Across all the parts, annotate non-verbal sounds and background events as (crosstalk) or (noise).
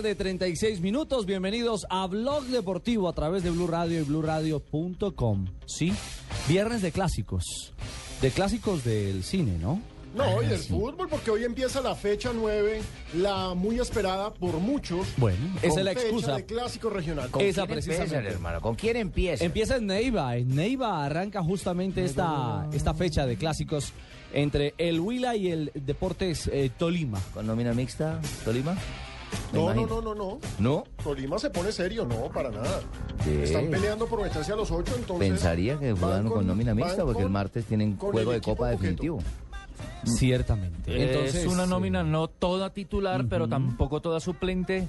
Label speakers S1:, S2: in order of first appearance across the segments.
S1: Tarde, 36 minutos. Bienvenidos a Blog Deportivo a través de Blue Radio y BlueRadio.com. Sí, viernes de clásicos. De clásicos del cine, ¿no?
S2: No, y del fútbol, porque hoy empieza la fecha 9, la muy esperada por muchos.
S1: Bueno, esa es la
S2: fecha
S1: excusa.
S2: de clásico regional.
S1: ¿Con Esa
S3: quién empiezan, hermano? ¿Con quién empieza?
S1: Empieza en Neiva. En Neiva arranca justamente esta, esta fecha de clásicos entre el Huila y el Deportes eh, Tolima.
S3: ¿Con nómina mixta, Tolima?
S2: No, no, no, no, no.
S3: ¿No?
S2: Tolima se pone serio, no, para nada.
S3: ¿Qué?
S2: Están peleando por meterse a los ocho, entonces.
S3: Pensaría que
S2: van
S3: jugaban con, nómina mixta porque el martes tienen juego de Copa definitivo.
S1: Ciertamente. Entonces,
S4: es una nómina no toda titular, pero tampoco toda suplente.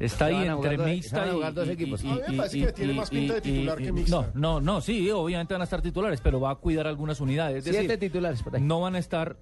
S4: Está ahí entre
S3: jugando-
S4: mixta y,
S3: jugando dos
S4: y-
S3: equipos.
S4: y-
S2: A mí me
S4: y-
S2: parece
S4: y-
S2: que tiene
S4: y-
S2: más pinta de
S4: y-
S2: titular
S4: y-
S2: que mixta.
S4: No, no, no, sí, obviamente van a estar titulares, pero va a cuidar algunas unidades. Es
S3: Siete
S4: decir,
S3: titulares por ahí.
S4: no van a estar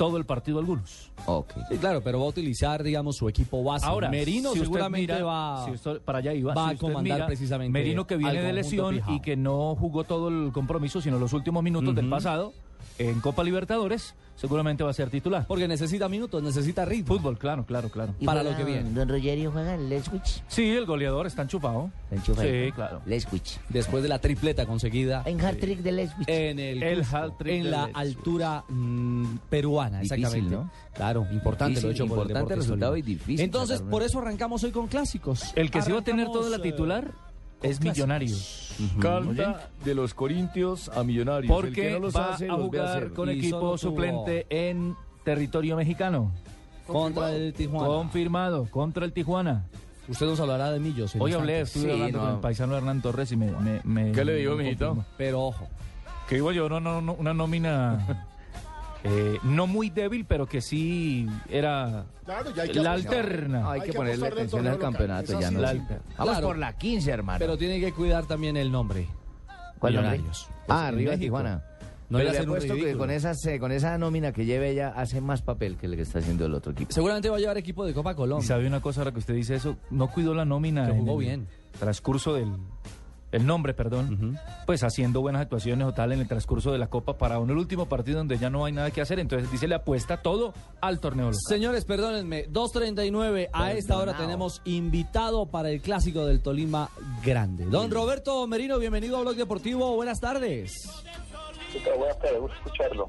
S4: todo el partido algunos.
S3: Ok.
S1: Sí, claro, pero va a utilizar, digamos, su equipo base.
S4: Ahora,
S1: Merino
S4: si
S1: seguramente
S4: mira-
S1: va,
S4: si usted- para allá iba,
S1: va
S4: si
S1: a comandar
S4: mira,
S1: precisamente
S4: Merino que viene de lesión y que no jugó todo el compromiso, sino los últimos minutos del pasado en Copa Libertadores, seguramente va a ser titular.
S1: Porque necesita minutos, necesita ritmo.
S4: Fútbol, claro, claro, claro.
S3: ¿Y
S1: para
S3: juega
S1: lo que viene.
S3: Don Rogerio juega en Leswich.
S4: Sí, el goleador está enchufado.
S3: Enchufa ahí.
S4: Sí, claro.
S3: Leswich.
S1: Después de la tripleta conseguida
S3: En hat-trick de Leswich.
S1: en el,
S4: El hat-trick
S1: en
S4: de
S1: la altura mm, peruana,
S3: Difícil,
S1: exactamente.
S3: ¿no?
S1: Claro, importante
S3: Difícil,
S1: lo hecho por el
S3: importante
S1: Deportes
S3: resultado y difícil
S1: Entonces, por eso arrancamos hoy con clásicos.
S4: El que sí va a tener toda la
S1: eh,
S4: titular es
S1: clásicos.
S4: Millonarios.
S5: Carta de los Corintios a Millonarios. El
S4: Porque
S5: que no los
S4: va
S5: hace,
S4: a jugar con
S1: Y
S4: equipo suplente en territorio mexicano.
S1: contra el Tijuana.
S4: Confirmado, contra el Tijuana.
S1: Usted nos hablará de Millos.
S4: Hoy hablé, estuve
S3: Sí,
S4: hablando
S3: no.
S4: con el paisano Hernán Torres y me... me- me-
S5: ¿Qué le digo, mijito?
S1: Pero ojo,
S4: Que digo yo, no, no, no, una nómina (laughs) eh, no muy débil, pero que sí era
S2: Claro, ya hay que
S4: la
S2: apostar.
S4: alterna.
S3: Hay
S2: Hay
S3: que ponerle
S2: apostarle
S3: atención al
S2: local.
S3: campeonato. Ya
S2: sí
S3: no la-. Vamos
S1: Claro.
S3: por la 15, hermano.
S1: pero tiene que cuidar también el nombre.
S3: ¿Cuál nombre?
S1: Millonarios.
S3: Ah,
S1: en
S3: arriba de
S1: México.
S3: Tijuana.
S1: No le
S3: le
S1: hacen un
S3: apuesto que
S1: ridículo.
S3: con, esas, eh, con esa nómina que lleve ella hace más papel que el que está haciendo el otro equipo.
S1: Seguramente va a llevar equipo de Copa
S4: Y
S1: Colombia.
S4: sabe una cosa, ahora que usted dice eso, no cuidó la nómina.
S1: Que
S4: en
S1: jugó
S4: el
S1: bien.
S4: Transcurso del el nombre, perdón. Pues haciendo buenas actuaciones o tal en el transcurso de la Copa para un el último partido donde ya no hay nada que hacer. Entonces dice le apuesta todo al torneo local.
S1: Señores, perdónenme, 2.39, a esta hora tenemos invitado para el clásico del Tolima Grande. Don Roberto Merino, bienvenido a Blog Deportivo, buenas tardes.
S6: Buenas tardes, gusto escucharlo.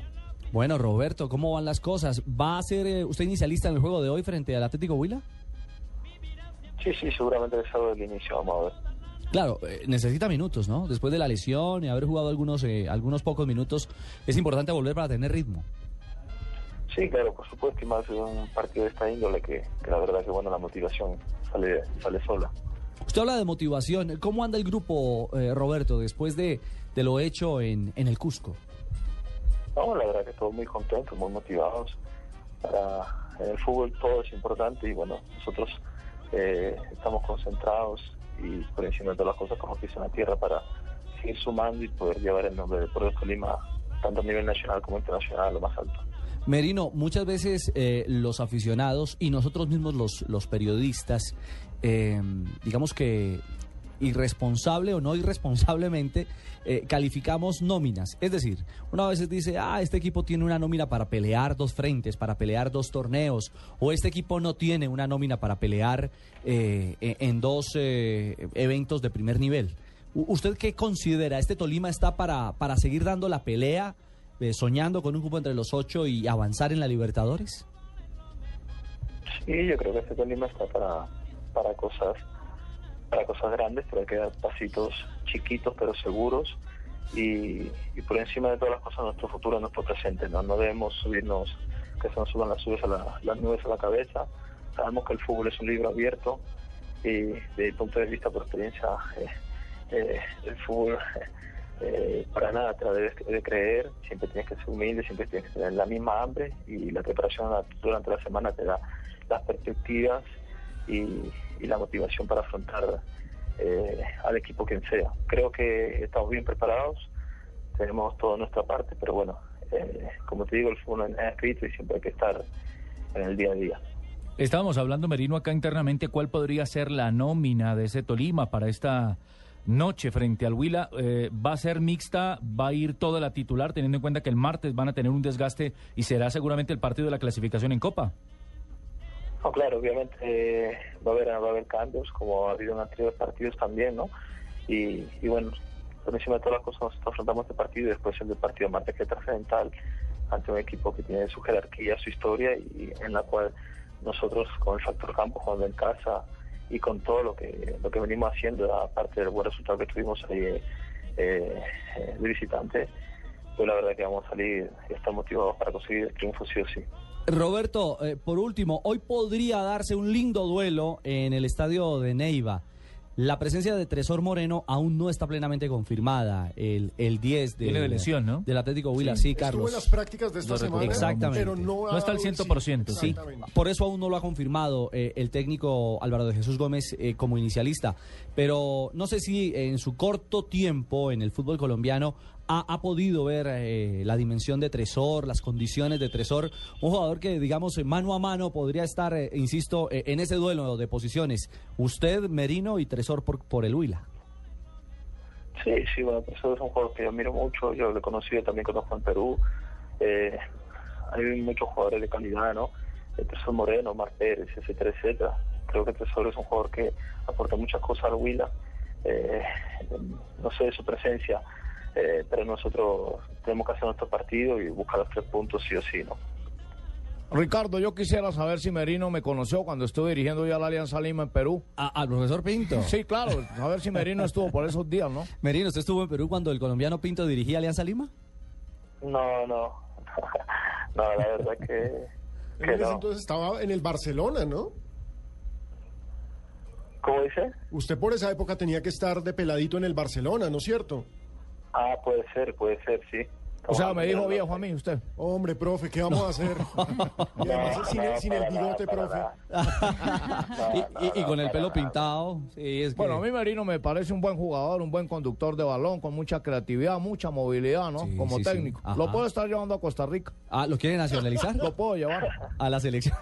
S1: Bueno, Roberto, ¿cómo van las cosas? ¿Va a ser eh, usted inicialista en el juego de hoy frente al Atlético Huila?
S6: Sí, sí, seguramente es algo del inicio, vamos a ver.
S1: Claro, eh, necesita minutos, ¿no? Después de la lesión y haber jugado algunos, eh, algunos pocos minutos, es importante volver para tener ritmo.
S6: Sí, claro, por supuesto, y más en un partido de esta índole que, que la verdad que bueno, la motivación sale, sale sola.
S1: Usted habla de motivación. ¿Cómo anda el grupo, eh, Roberto, después de, de lo hecho en, en el Cusco?
S6: No, la verdad que todos muy contentos, muy motivados. Para, en el fútbol todo es importante y bueno, nosotros eh, estamos concentrados y todas las cosas como que en la tierra para seguir sumando y poder llevar el nombre de Deportes Tolima tanto a nivel nacional como internacional a lo más alto.
S1: Merino, muchas veces eh, los aficionados y nosotros mismos los, los periodistas, eh, digamos que irresponsable o no irresponsablemente, eh, calificamos nóminas. Es decir, una vez dice, ah, este equipo tiene una nómina para pelear dos frentes, para pelear dos torneos, o este equipo no tiene una nómina para pelear eh, en en dos eh, eventos de primer nivel. ¿Usted qué considera? ¿Este Tolima está para, para seguir dando la pelea soñando con un cupo entre los ocho y avanzar en la Libertadores?
S6: Sí, yo creo que este Tolima está para, para cosas para cosas grandes, pero hay que dar pasitos chiquitos pero seguros y, por encima de todas las cosas nuestro futuro, nuestro presente. No, no debemos subirnos, que se nos suban las, nubes a la, nubes a la cabeza. Sabemos que el fútbol es un libro abierto y desde el punto de vista por experiencia eh, eh, el fútbol eh, para nada te debes de creer, siempre tienes que ser humilde, siempre tienes que tener la misma hambre y la preparación durante la semana te da las perspectivas y, y la motivación para afrontar eh, al equipo quien sea. Creo que estamos bien preparados, tenemos toda nuestra parte, pero bueno, eh, como te digo, el fútbol no es escrito y siempre hay que estar en el día a día.
S4: Estábamos hablando, Merino, acá internamente, ¿cuál podría ser la nómina de ese Tolima para esta noche frente al Huila? Eh, ¿Va a ser mixta? ¿Va a ir toda la titular, teniendo en cuenta que el martes van a tener un desgaste y será seguramente el partido de la clasificación en Copa?
S6: No, claro, obviamente eh, va a haber va a haber cambios, como ha habido en anteriores partidos también, ¿no? Y, y bueno, por encima de todas las cosas nosotros afrontamos este partido y después el partido martes que trascendental ante un equipo que tiene su jerarquía, su historia y en la cual nosotros con el factor campo jugando en casa y con todo lo que lo que venimos haciendo aparte del buen resultado que tuvimos ahí eh, eh, de visitante pues la verdad que vamos a salir y estar motivados para conseguir el triunfo sí o sí
S1: Roberto, eh, por último, hoy podría darse un lindo duelo en el estadio de Neiva. La presencia de Tresor Moreno aún no está plenamente confirmada. El, el 10 de,
S4: Viene de lesión, ¿no?
S1: del Atlético Huila, sí,
S2: Estuvo
S1: Carlos.
S2: en las prácticas de esta semana.
S1: Exactamente.
S2: pero no, ha
S4: No está al
S2: dado el
S4: 100%, sí.
S2: Exactamente.
S1: Por eso aún no lo ha confirmado eh, el técnico Álvaro de Jesús Gómez eh, como inicialista. Pero no sé si en su corto tiempo en el fútbol colombiano ha, podido ver eh, la dimensión de Tresor, las condiciones de Tresor. Un jugador que, digamos, mano a mano podría estar, eh, insisto, eh, en ese duelo de posiciones. Usted, Merino y Tresor por, por el Huila.
S6: Sí, sí, bueno, eso es un jugador que yo miro mucho, yo lo he conocido, también conozco en Perú. Eh, hay muchos jugadores de calidad, ¿no? El Tesoro Moreno, Mar etcétera, etcétera. Creo que Tesoro es un jugador que aporta muchas cosas al Huila. Eh, no sé su presencia, eh, pero nosotros tenemos que hacer nuestro partido y buscar los tres puntos sí o sí, ¿no?
S5: Ricardo, yo quisiera saber si Merino me conoció cuando estuve dirigiendo ya la Alianza Lima en Perú.
S1: al profesor Pinto.
S5: Sí, claro, a ver si Merino estuvo por esos días, ¿no? (laughs)
S1: Merino, ¿usted estuvo en Perú cuando el colombiano Pinto dirigía Alianza Lima?
S6: No, no. (laughs) no, la verdad que,
S2: En
S6: que
S2: ese
S6: no.
S2: entonces estaba en el Barcelona, ¿no?
S6: ¿Cómo dice?
S2: Usted por esa época tenía que estar de peladito en el Barcelona, ¿no es cierto?
S6: Ah, puede ser, puede ser, sí.
S5: O sea, me dijo viejo a mí usted.
S2: Hombre, profe, ¿qué vamos a hacer? (laughs) Y además
S6: No,
S2: sin,
S6: no,
S2: el, sin el bigote, profe. (laughs)
S1: y,
S6: no,
S1: y- y
S6: no,
S1: con el pelo pintado. Sí, es que-
S5: Bueno, a mí Merino me parece un buen jugador, un buen conductor de balón, con mucha creatividad, mucha movilidad, ¿no?
S1: Sí,
S5: Como
S1: sí,
S5: técnico. Lo puedo estar llevando a Costa Rica.
S1: Ah, ¿lo quiere nacionalizar? (laughs)
S5: Lo puedo llevar.
S1: a la selección.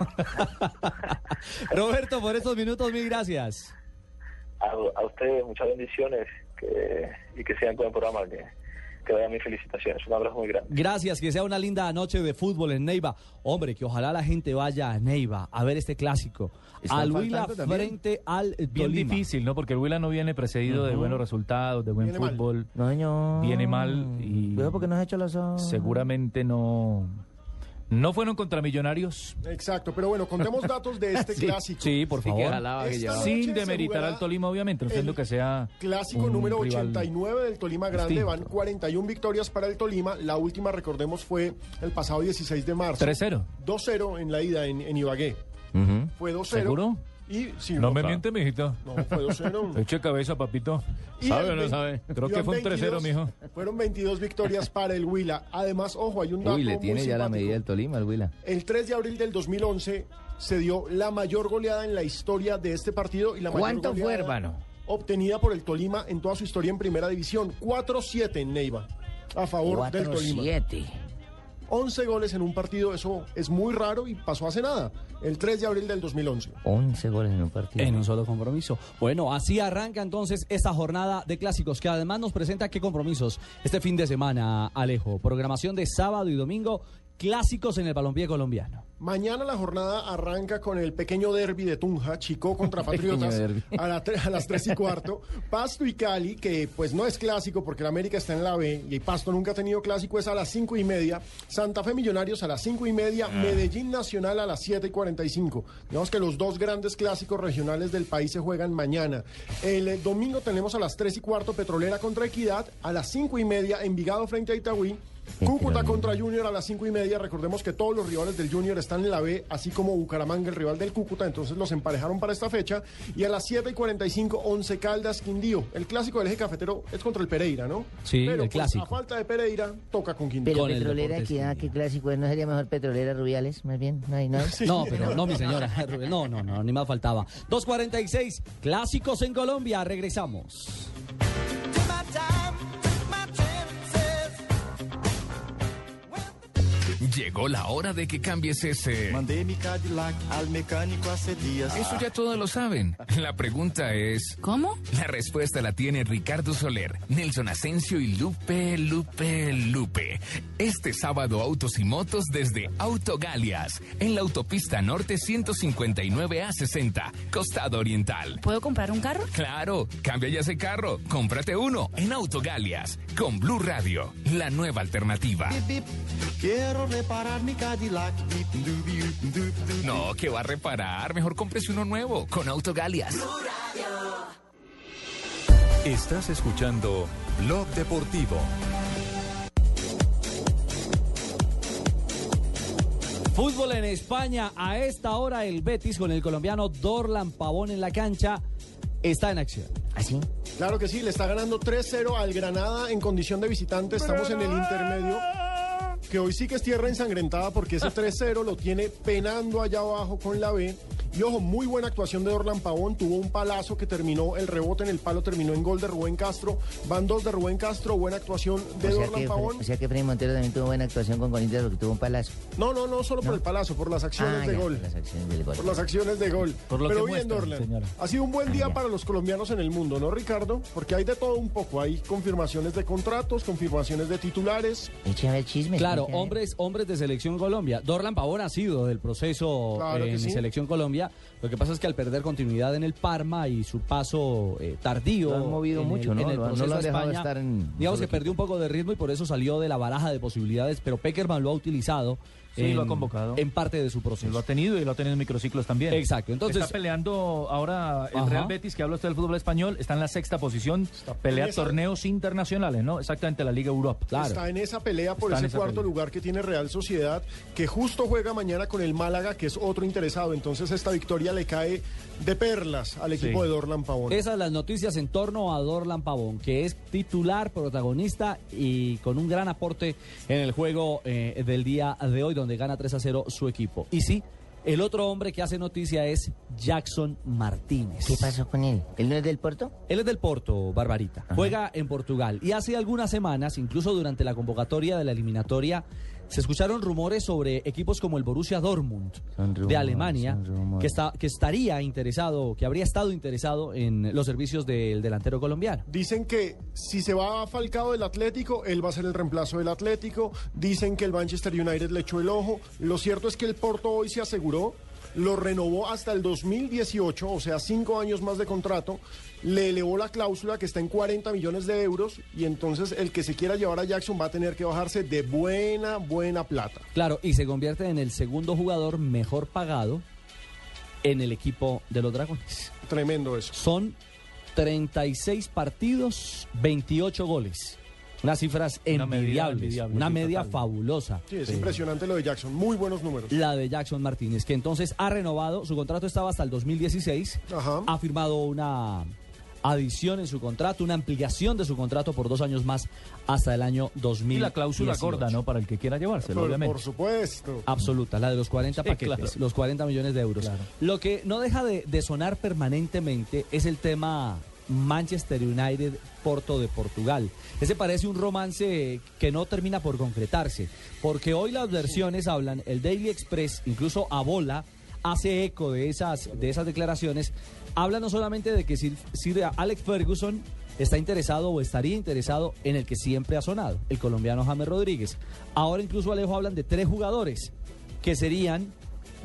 S1: Roberto, por estos minutos, mil gracias.
S6: A, a ustedes muchas bendiciones que, y que sigan con el programa. Que, que vayan mis felicitaciones. Un abrazo muy grande.
S1: Gracias, que sea una linda noche de fútbol en Neiva. Hombre, que ojalá la gente vaya a Neiva a ver este clásico. Al Huila frente al
S4: Bien difícil, ¿no? Porque el Huila no viene precedido de buenos resultados, de buen
S2: Viene mal.
S4: fútbol.
S3: No, señor.
S4: Viene mal y-
S3: Veo porque nos ha hecho la so-
S4: Seguramente no... No fueron contra Millonarios.
S2: Exacto, pero bueno, contemos datos de este (laughs) clásico.
S1: Sí, por
S3: Sí,
S1: favor.
S3: que
S4: Sin demeritar al Tolima, obviamente, no siendo que sea.
S2: Clásico
S4: un
S2: número
S4: rival
S2: 89 del Tolima Grande,
S4: distinto.
S2: van 41 victorias para el Tolima. La última, recordemos, fue el pasado 16 de marzo.
S4: 3-0.
S2: 2-0 en la ida en, en Ibagué.
S3: Ujú.
S2: Fue 2-0.
S4: ¿Seguro?
S2: Y, sí,
S4: No me miente, mijito.
S2: No, fue 2-0. (laughs)
S4: Eche cabeza, papito.
S2: Y
S5: ¿Sabe o no sabe?
S4: Creo que fue un 3-0,
S2: 22
S4: mijo.
S2: Fueron 22 victorias para el Huila. Además, ojo, hay un dato
S3: Uy, le
S2: muy
S3: tiene ya la
S2: simpático.
S3: medida del Tolima, el Huila.
S2: El 3 de abril del 2011 se dio la mayor goleada en la historia de este partido y la mayor
S3: ¿Cuánto fue,
S2: goleada
S3: hermano?
S2: obtenida por el Tolima en toda su historia en Primera División. 4-7 en Neiva a favor del Tolima.
S3: 4-7.
S2: 11 goles en un partido, eso es muy raro y pasó hace nada, el 3 de abril del 2011.
S3: 11 goles en un partido.
S1: En un solo compromiso. Bueno, así arranca entonces esta jornada de clásicos, que además nos presenta qué compromisos este fin de semana, Alejo. Programación de sábado y domingo clásicos en el balompié colombiano.
S2: Mañana la jornada arranca con el pequeño derby de Tunja, Chico contra (laughs) Patriotas, a, la tre- a las 3 y cuarto. (laughs) Pasto y Cali, que pues no es clásico porque el América está en la B y Pasto nunca ha tenido clásico, es a las 5 y media. Santa Fe Millonarios a las 5 y media. Medellín Nacional a las 7 y 45. Digamos que los dos grandes clásicos regionales del país se juegan mañana. El eh, domingo tenemos a las 3 y cuarto Petrolera contra Equidad, a las 5 y media Envigado frente a Itagüí. Cúcuta contra Junior a las cinco y media. Recordemos que todos los rivales del Junior están en la B, así como Bucaramanga, el rival del Cúcuta. Entonces los emparejaron para esta fecha. Y a las 7 y 45, Once Caldas, Quindío. El clásico del eje cafetero es contra el Pereira, ¿no?
S1: Sí,
S2: Pero,
S1: el
S2: pues,
S1: clásico.
S2: a falta de Pereira, toca con Quindío.
S3: Pero
S1: Con el
S3: Petrolera Equidad,
S1: Quindío.
S3: qué clásico es. ¿No sería mejor Petrolera Rubiales? Más bien, no hay, no hay.
S1: No, pero no, mi señora. (laughs) No, no, no, ni más faltaba. 2.46, clásicos en Colombia. Regresamos.
S7: Llegó la hora de que cambies ese...
S8: Mandei mi Cadillac al mecánico hace días.
S7: Eso ya todos lo saben. La pregunta es...
S9: ¿Cómo?
S7: La respuesta la tiene Ricardo Soler, Nelson Asensio y Lupe, Lupe, Lupe. Este sábado autos y motos desde Autogalias, en la autopista norte 159 a 60, costado oriental.
S9: ¿Puedo comprar un carro?
S7: Claro, cambia ya ese carro, cómprate uno en Autogalias, con Blue Radio, la nueva alternativa.
S8: Bip, bip. Quiero reparar mi Cadillac.
S7: No, que va a reparar, mejor cómprese uno nuevo con Autogalias.
S10: Estás escuchando Blog Deportivo.
S1: Fútbol en España. A esta hora el Betis con el colombiano Dorlan Pavón en la cancha está en acción.
S3: ¿Así?
S2: Claro que sí, le está ganando 3-0 al Granada en condición de visitante. Estamos en el intermedio. Que hoy sí que es tierra ensangrentada porque ese (laughs) 3-0 lo tiene penando allá abajo con la B. Y ojo, muy buena actuación de Orlan Pavón. Tuvo un palazo que terminó, el rebote en el palo terminó en gol de Rubén Castro. Van dos de Rubén Castro, buena actuación de
S3: O sea,
S2: Orlan
S3: que,
S2: Pavón.
S3: o sea que Freddy Montero también tuvo buena actuación con Corinthians porque tuvo un palazo.
S2: No, no, no, solo por el palazo, por las acciones
S3: Ah,
S2: de
S3: ya,
S2: gol.
S3: por las acciones del gol.
S2: Por las acciones de gol.
S4: Por lo
S2: Pero
S4: que
S2: bien, Dorlan.
S4: señora.
S2: Ha sido un buen día
S3: Ah, ya.
S2: para los colombianos en el mundo, ¿no, Ricardo? Porque hay de todo un poco. Hay confirmaciones de contratos, confirmaciones de titulares.
S3: Echa ver chisme.
S1: Claro, hombres, hombres de Selección Colombia. Dorlan Pavón ha sido del proceso
S2: Claro
S1: en
S2: sí.
S1: Selección Colombia. Lo que pasa es que al perder continuidad en el Parma y su paso eh, tardío.
S3: Lo han movido
S1: en el-
S3: mucho, ¿no?
S1: en el
S3: no
S1: proceso
S3: lo han
S1: a
S3: dejado
S1: España,
S3: estar en un
S1: Digamos que perdió un poco de ritmo y por eso salió de la baraja de posibilidades, pero Peckerman lo ha utilizado.
S4: Sí, lo ha convocado.
S1: En parte de su proceso.
S4: lo ha tenido y lo ha tenido en microciclos también.
S1: Exacto, entonces-
S4: Está peleando ahora el
S1: Ajá.
S4: Real Betis, que habla usted del fútbol español, está en la sexta posición, pelea
S2: en esa-
S4: torneos internacionales, ¿no? Exactamente, la Liga Europa.
S1: Claro.
S2: Está en esa pelea por
S4: Está en
S2: ese cuarto
S4: pelea.
S2: lugar que tiene Real Sociedad, que justo juega mañana con el Málaga, que es otro interesado. Entonces esta victoria le cae de perlas al equipo
S4: Sí.
S2: de Dorlan Pavón.
S1: Esas las noticias en torno a Dorlan Pavón, que es titular, protagonista y con un gran aporte en el juego eh, del día de hoy, donde gana 3 a 0 su equipo. Y sí, el otro hombre que hace noticia es Jackson Martínez.
S3: ¿Qué pasó con él? ¿Él no es del Porto?
S1: Él es del Porto, Barbarita. Juega en Portugal. Y hace algunas semanas, incluso durante la convocatoria de la eliminatoria, se escucharon rumores sobre equipos como el Borussia Dortmund de Alemania, que, está, que estaría interesado, que habría estado interesado en los servicios del delantero colombiano.
S2: Dicen que si se va a Falcao del Atlético, él va a ser el reemplazo del Atlético. Dicen que el Manchester United le echó el ojo. Lo cierto es que el Porto hoy se aseguró, lo renovó hasta el 2018, o sea, cinco años más de contrato. Le elevó la cláusula que está en 40 millones de euros y entonces el que se quiera llevar a Jackson va a tener que bajarse de buena, buena plata.
S1: Claro, y se convierte en el segundo jugador mejor pagado en el equipo de los Dragones.
S2: Tremendo eso.
S1: Son 36 partidos, 28 goles. Unas cifras
S4: Una
S1: envidiables,
S4: envidiable,
S1: una media
S4: total.
S1: fabulosa.
S2: Sí, es impresionante lo de Jackson. Muy buenos números.
S1: La de Jackson Martínez, que entonces ha renovado, su contrato estaba hasta el 2016,
S2: Ajá.
S1: ha firmado una adición en su contrato, una ampliación de su contrato por dos años más hasta el año 2000.
S4: Y la cláusula gorda, ¿no? Para el que quiera llevárselo,
S2: Por,
S4: obviamente.
S2: por supuesto.
S1: Absoluta, la de los 40
S4: Sí,
S1: paquetes,
S4: claro.
S1: los 40 millones de euros.
S4: Claro.
S1: Lo que no deja de, de sonar permanentemente es el tema Manchester United Porto de Portugal. Ese parece un romance que no termina por concretarse, porque hoy las versiones hablan, el Daily Express, incluso Abola, hace eco de esas, de esas declaraciones, habla no solamente de que Sir, Sir Alex Ferguson está interesado o estaría interesado en el que siempre ha sonado, el colombiano James Rodríguez. Ahora incluso Alejo hablan de tres jugadores que serían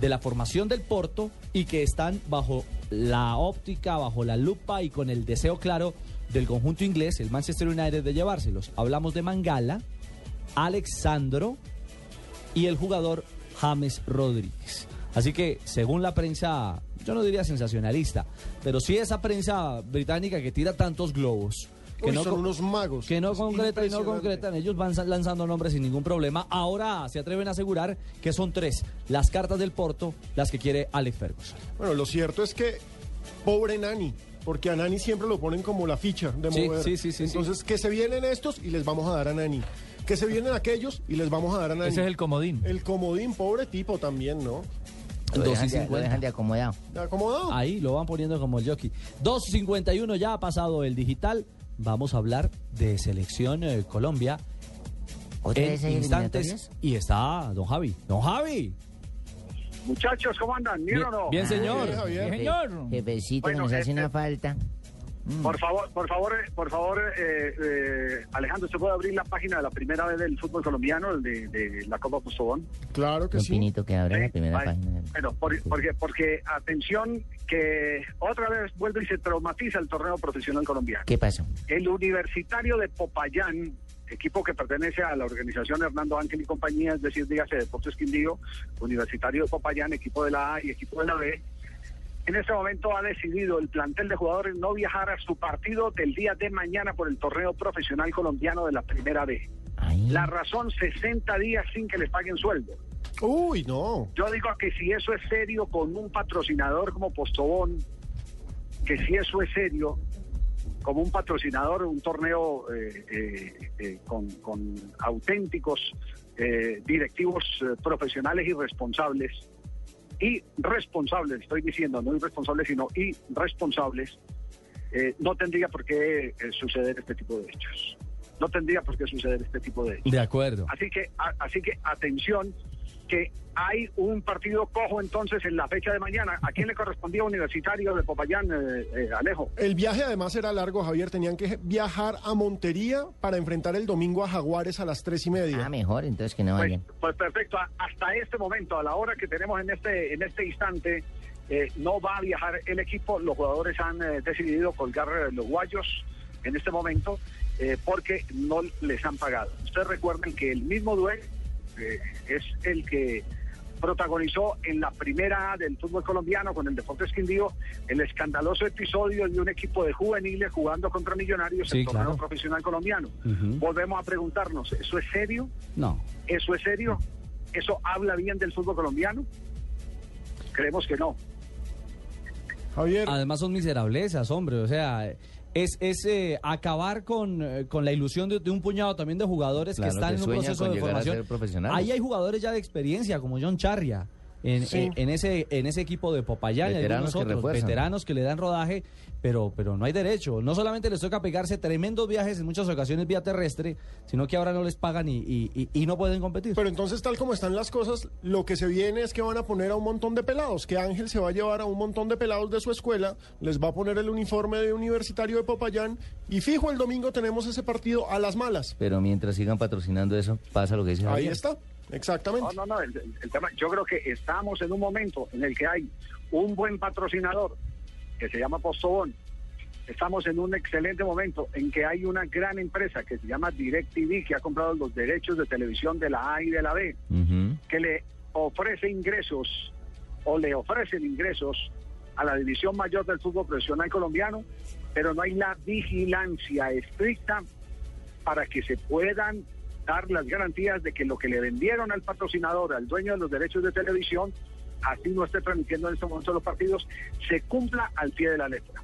S1: de la formación del Porto y que están bajo la óptica, bajo la lupa y con el deseo claro del conjunto inglés, el Manchester United, de llevárselos. Hablamos de Mangala, Alexandro y el jugador James Rodríguez. Así que, según la prensa, yo no diría sensacionalista, pero sí esa prensa británica que tira tantos globos. Que
S2: Uy,
S1: no
S2: son unos magos.
S1: que no
S2: Es
S1: concretan y no concretan. Ellos van lanzando nombres sin ningún problema. Ahora se atreven a asegurar que son tres las cartas del Porto las que quiere Alex Ferguson.
S2: Bueno, lo cierto es que pobre Nani, porque a Nani siempre lo ponen como la ficha de
S1: Sí,
S2: mover.
S1: sí, sí, sí,
S2: Entonces, que se vienen estos y les vamos a dar a Nani. Que se vienen aquellos y les vamos a dar a Nani.
S4: Ese es el comodín.
S2: El comodín, pobre tipo también, ¿no?
S3: Lo dejan, de, lo dejan de acomodado.
S2: Acomodado.
S1: Ahí lo van poniendo como el jockey. 2.51 ya ha pasado el digital. Vamos a hablar de selección eh, Colombia
S3: ¿Otra vez
S1: en
S3: hay
S1: instantes. Y está don Javi. Don Javi.
S9: Muchachos, ¿cómo andan? ¿Bien,
S1: Bien,
S9: o no?
S1: bien, señor.
S2: bien,
S1: señor.
S3: Jefecito,
S9: Bueno,
S3: que nos hace
S9: este-
S3: una falta.
S9: Por favor, por favor, eh, por favor, eh, eh, Alejandro, ¿usted puede abrir la página de la primera vez del fútbol colombiano, el de, de la Copa Postobón?
S2: Claro que
S3: Un
S2: sí.
S3: pinito que abra la primera
S9: vale.
S3: página.
S9: Bueno, por- porque, porque, atención, que otra vez vuelve y se traumatiza el torneo profesional colombiano.
S3: ¿Qué pasó?
S9: El Universitario de Popayán, equipo que pertenece a la organización Hernando Ángel y compañía, es decir, dígase Deportes Quindío, Universitario de Popayán, equipo de la A y equipo de la B, en este momento ha decidido el plantel de jugadores no viajar a su partido del día de mañana por el torneo profesional colombiano de la primera B.
S3: Ay,
S9: La razón, 60 días sin que les paguen sueldo.
S2: Uy, no.
S9: Yo digo que si eso es serio con un patrocinador como Postobón, que si eso es serio, como un patrocinador, un torneo eh, eh, eh, con, con auténticos eh, directivos eh, profesionales y responsables, y responsables, estoy diciendo, no irresponsables, sino irresponsables, eh, no tendría por qué eh, suceder este tipo de hechos. No tendría por qué suceder este tipo de hechos.
S1: De acuerdo.
S9: Así que, a- así que atención, que hay un partido cojo entonces en la fecha de mañana. ¿A quién le correspondía Universitario de Popayán, eh, eh, Alejo?
S2: El viaje además era largo, Javier. Tenían que viajar a Montería para enfrentar el domingo a Jaguares a las tres y media.
S3: ah, mejor, entonces que no
S9: Pues,
S3: vayan.
S9: pues perfecto. A- Hasta este momento, a la hora que tenemos en este en este instante, eh, no va a viajar el equipo. Los jugadores han eh, decidido colgar eh, los guayos en este momento eh, porque no les han pagado. Ustedes recuerden que el mismo dueño eh, es el que protagonizó en la primera del fútbol colombiano con el Deportes Quindío el escandaloso episodio de un equipo de juveniles jugando contra millonarios
S1: Sí,
S9: en el torneo
S1: claro.
S9: profesional colombiano. Volvemos a preguntarnos, ¿eso es serio?
S1: No.
S9: ¿Eso es serio? ¿Eso habla bien del fútbol colombiano? Creemos que no.
S2: Javier,
S1: Además son miserablezas, hombre. O sea, es, es eh, acabar con, eh, con la ilusión de, de un puñado también de jugadores
S3: Claro,
S1: que están
S3: que
S1: en un proceso de formación. Ahí hay jugadores ya de experiencia, como John Charria. En,
S2: Sí.
S1: en- en ese en ese equipo de Popayán
S3: Veteranos que
S1: otros veteranos que le dan rodaje pero pero no hay derecho no solamente les toca pegarse tremendos viajes en muchas ocasiones vía terrestre sino que ahora no les pagan y, y- y- y no pueden competir
S2: pero entonces tal como están las cosas, lo que se viene es que van a poner a un montón de pelados, que Ángel se va a llevar a un montón de pelados de su escuela, les va a poner el uniforme de universitario de Popayán y fijo el domingo tenemos ese partido a las malas.
S3: Pero mientras sigan patrocinando eso, pasa lo que dice
S2: Ahí
S3: Javier.
S2: está, exactamente.
S9: No, no, no. El, tema, yo creo que estamos en un momento en el que hay un buen patrocinador que se llama Postobón. Estamos en un excelente momento en que hay una gran empresa que se llama DirecTV que ha comprado los derechos de televisión de la A y de la B. Que le ofrece ingresos o le ofrecen ingresos a la división mayor del fútbol profesional colombiano, pero no hay la vigilancia estricta para que se puedan dar las garantías de que lo que le vendieron al patrocinador, al dueño de los derechos de televisión, así no esté transmitiendo en este momento los partidos, se cumpla al pie de la letra.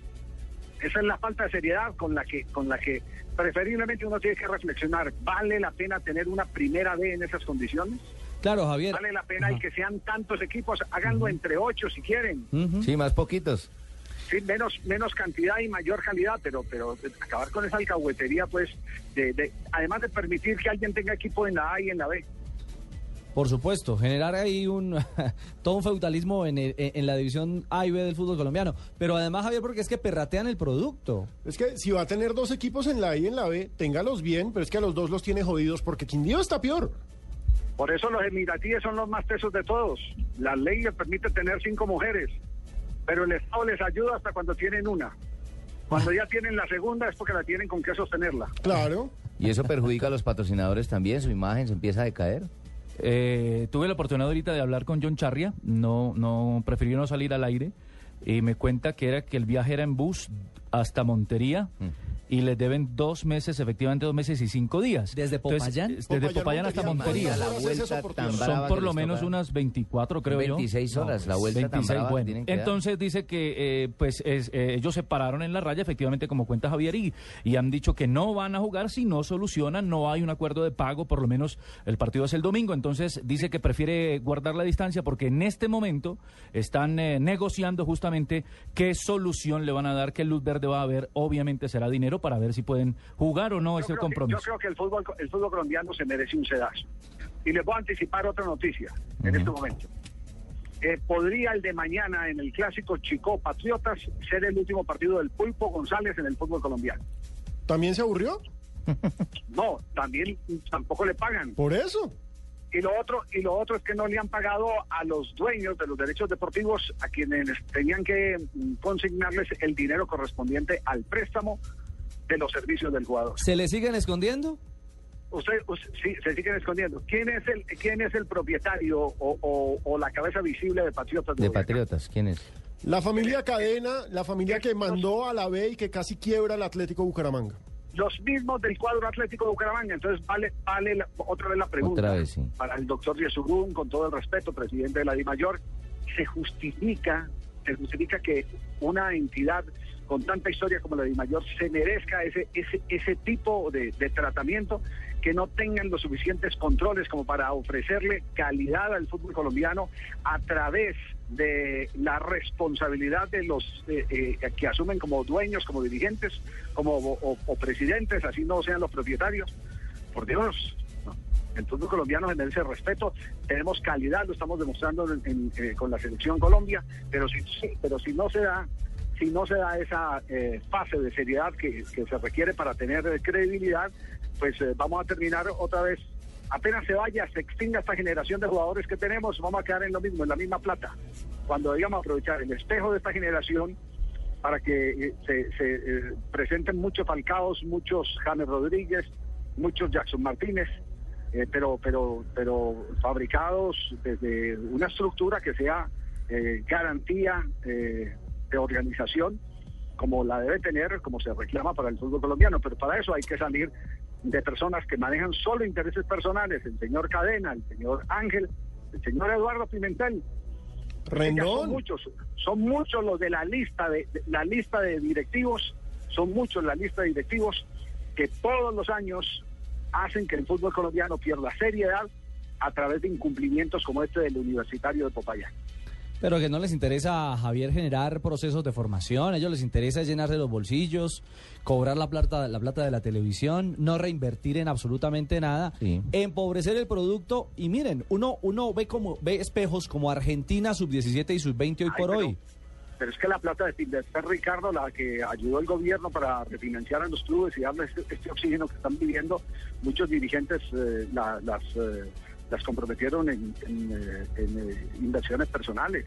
S9: Esa es la falta de seriedad con la que, con la que preferiblemente uno tiene que reflexionar. ¿Vale la pena tener una primera B en esas condiciones?
S1: claro Javier
S9: Vale la pena y que sean tantos equipos, háganlo entre ocho si quieren.
S3: Sí, más poquitos.
S9: Sí, menos menos cantidad y mayor calidad, pero pero acabar con esa alcahuetería, pues, de, de- además de permitir que alguien tenga equipo en la A y en la B.
S1: Por supuesto, generar ahí un (laughs) todo un feudalismo en, el- en la división A y B del fútbol colombiano. Pero además, Javier, porque es que perratean el producto.
S2: Es que si va a tener dos equipos en la A y en la B, téngalos bien, pero es que a los dos los tiene jodidos porque Quindío está peor.
S9: Por eso los emiratíes son los más tesos de todos. La ley les permite tener cinco mujeres, pero el Estado les ayuda hasta cuando tienen una. Cuando ya tienen la segunda es porque la tienen con qué sostenerla.
S2: Claro.
S3: ¿Y eso perjudica a los patrocinadores también? ¿Su imagen se empieza a decaer?
S4: Eh, tuve la oportunidad ahorita de hablar con John Charria, no, no prefirió no salir al aire y me cuenta que era que el viaje era en bus hasta Montería y les deben dos meses, efectivamente dos meses y cinco días.
S1: ¿Desde
S4: Entonces,
S1: Popayán?
S4: es- desde Popayán hasta Montería.
S3: La vuelta tan brava
S4: Son por lo menos
S3: toca.
S4: unas 24, creo yo.
S3: 26 horas, la vuelta tan
S4: 26,
S3: brava que
S4: bueno.
S3: tienen que dar.
S4: Entonces dice que eh, pues es- eh, ellos se pararon en la raya, efectivamente, como cuenta Javier, y, y han dicho que no van a jugar si no solucionan, no hay un acuerdo de pago, por lo menos el partido es el domingo. Entonces dice que prefiere guardar la distancia porque en este momento están eh, negociando justamente qué solución le van a dar, qué luz verde va a haber. Obviamente será dinero para ver si pueden jugar o no ese
S9: creo que-
S4: compromiso.
S9: yo creo que el fútbol, el fútbol colombiano se merece un sedazo. Y les voy a anticipar otra noticia en este momento. Eh, podría el de mañana en el clásico Chico Patriotas ser el último partido del Pulpo González en el fútbol colombiano.
S2: ¿También se aburrió? (laughs)
S9: No, también tampoco le pagan.
S2: Por eso.
S9: Y lo otro, y lo otro es que no le han pagado a los dueños de los derechos deportivos, a quienes tenían que mm, consignarles el dinero correspondiente al préstamo de los servicios del jugador.
S1: ¿Se le siguen escondiendo?
S9: Usted, usted- sí, se siguen escondiendo. ¿Quién es el, quién es el propietario o, o- o la cabeza visible de Patriotas?
S3: De
S9: Boyacá?
S3: Patriotas, ¿quién es?
S2: La familia Cadena, la familia que mandó a la B y que casi quiebra al Atlético Bucaramanga.
S9: Los mismos del cuadro Atlético de Bucaramanga. Entonces, vale, vale la- otra vez la pregunta.
S3: Otra vez, sí.
S9: Para el doctor Yesurún, con todo el respeto, presidente de la DIMAYOR, ¿se justifica, se justifica que una entidad con tanta historia como la DIMAYOR se merezca ese, ese, ese tipo de, de tratamiento? que no tengan los suficientes controles como para ofrecerle calidad al fútbol colombiano a través de la responsabilidad de los eh, eh, que asumen como dueños, como dirigentes, como presidentes, así no sean los propietarios. Por Dios, el fútbol colombiano se merece respeto, tenemos calidad, lo estamos demostrando en- eh, con la selección Colombia, pero si, pero si no se da si no se da esa eh, fase de seriedad que, se requiere para tener eh, credibilidad, pues eh, vamos a terminar otra vez. Apenas se vaya, se extinga esta generación de jugadores que tenemos, vamos a quedar en lo mismo, en la misma plata. Cuando digamos aprovechar el espejo de esta generación para que se, se, presenten muchos Falcaos, muchos James Rodríguez, muchos Jackson Martínez, pero, pero, pero fabricados desde una estructura que sea garantía de organización como la debe tener, como se reclama para el fútbol colombiano, pero para eso hay que salir de personas que manejan solo intereses personales, el señor Cadena, el señor Ángel, el señor Eduardo Pimentel. Ya Son
S2: Rendón.
S9: muchos, son muchos los de la lista de, de- la lista de directivos, son muchos la lista de directivos que todos los años hacen que el fútbol colombiano pierda seriedad a través de incumplimientos como este del Universitario de Popayán.
S1: Pero que no les interesa a Javier generar procesos de formación, a ellos les interesa llenarse los bolsillos, cobrar la plata, la plata de la televisión, no reinvertir en absolutamente nada, empobrecer el producto y miren, uno, uno ve como ve espejos como Argentina sub 17 y sub 20 hoy
S9: Ay,
S1: por
S9: pero-
S1: hoy.
S9: Pero es que la plata de Finverter, Ricardo, la que ayudó el gobierno para refinanciar a los clubes y darles este, este oxígeno que están viviendo, muchos dirigentes eh, la- las, eh, las comprometieron en, en, eh, en, eh, inversiones personales.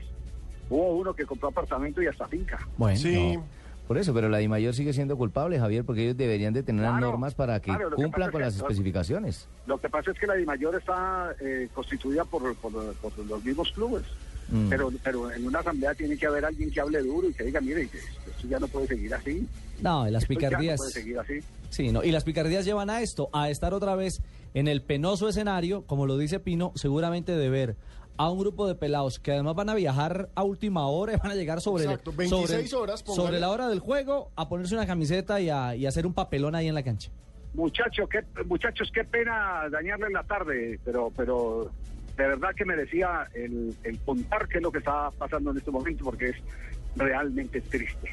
S9: Hubo uno que compró apartamento y hasta finca.
S1: Bueno,
S2: Sí.
S3: no. Por eso, pero la DIMAYOR sigue siendo culpable, Javier, porque ellos deberían de tener
S9: Claro,
S3: normas para que
S9: claro, lo que
S3: cumplan con
S9: es
S3: las especificaciones.
S9: Lo que pasa es que la DIMAYOR está eh, constituida por, por- por los mismos clubes.
S3: Mm.
S9: Pero, pero en una asamblea tiene que haber alguien que hable duro y que diga, mire, esto ya no puede seguir así.
S1: No, y las
S9: Esto ya no
S1: picardías.
S9: puede seguir así.
S1: Sí, no, y las picardías llevan a esto, a estar otra vez en el penoso escenario, como lo dice Pino, seguramente de ver a un grupo de pelados que además van a viajar a última hora y van a llegar sobre,
S2: Exacto,
S1: sobre-
S2: 26 horas, póngale.
S1: sobre la hora del juego a ponerse una camiseta y a, y hacer un papelón ahí en la cancha.
S9: Muchacho, qué, muchachos, qué pena dañarle la tarde, pero, pero de verdad que merecía el, el contar qué es lo que está pasando en este momento, porque es realmente triste.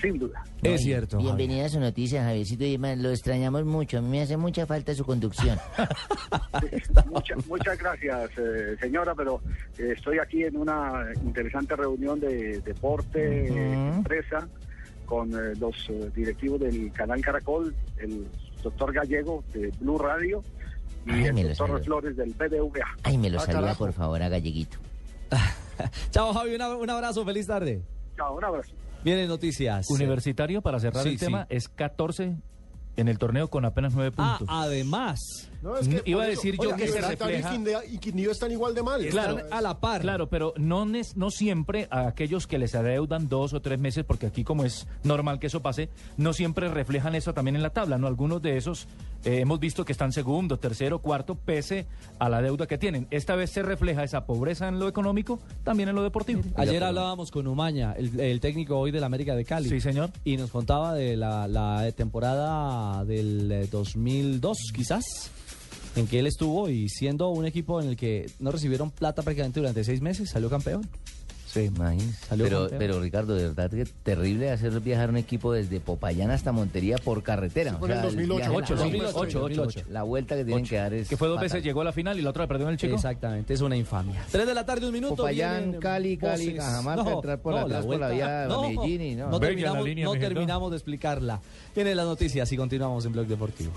S9: Sin duda.
S1: Es cierto. Javier.
S3: Bienvenida a su noticia, Javiercito. Y además, lo extrañamos mucho. A mí me hace mucha falta su conducción. (laughs)
S9: Mucha- muchas gracias, eh, señora, pero eh, estoy aquí en una interesante reunión de deporte, eh, empresa, con eh, los eh, directivos del canal Caracol, el doctor Gallego de Blue Radio y
S3: Ay,
S9: el doctor
S3: saludo.
S9: Flores del BBVA.
S3: Ay, me lo
S9: Ah,
S3: saluda,
S9: carajo.
S3: por favor, a Galleguito. (laughs)
S1: Chao, Javi. una- un abrazo. Feliz tarde.
S9: Chao, un abrazo.
S1: Vienen noticias.
S4: Universitario, para cerrar
S1: Sí,
S4: el
S1: sí.
S4: tema, es 14 en el torneo con apenas 9
S1: Ah,
S4: puntos.
S1: además.
S2: No, es que
S4: Iba a
S2: eso,
S4: decir yo
S2: oiga,
S4: que se refleja-
S2: Quindío- y Quindío están igual de mal.
S4: Claro.
S2: Están
S1: a la par.
S4: Claro, pero no, no siempre a aquellos que les adeudan dos o tres meses, porque aquí como es normal que eso pase, no siempre reflejan eso también en la tabla, ¿no? Algunos de esos eh, hemos visto que están segundo, tercero, cuarto, pese a la deuda que tienen. Esta vez se refleja esa pobreza en lo económico, también en lo deportivo.
S1: Ayer hablábamos con Umaña, el, el técnico hoy del América de Cali.
S4: Sí, señor.
S1: Y nos contaba de la, la temporada del eh, 2002, quizás, en que él estuvo y siendo un equipo en el que no recibieron plata prácticamente durante seis meses, salió campeón.
S3: Sí, imagínese.
S1: Salió
S3: Pero, pero Ricardo, de verdad que terrible hacer viajar un equipo desde Popayán hasta Montería por carretera.
S2: fue en el 2008,
S3: viaje-
S4: Ocho,
S3: la-
S4: 2008,
S1: 2008.
S3: La vuelta que tienen que dar es.
S4: Que fue dos
S3: fatal.
S4: veces, llegó a la final y la otra la perdió en el chico.
S1: Exactamente, es una infamia. Tres de la tarde, un minuto.
S3: Popayán,
S1: vienen
S3: Cali, Cali. Cajamarca, entrar por atrás por la
S1: vuelta-
S3: vía de Medellín y no.
S1: no
S4: Venga,
S1: terminamos,
S4: la línea,
S1: no terminamos de explicarla. Vienen las noticias y continuamos en Blog Deportivo.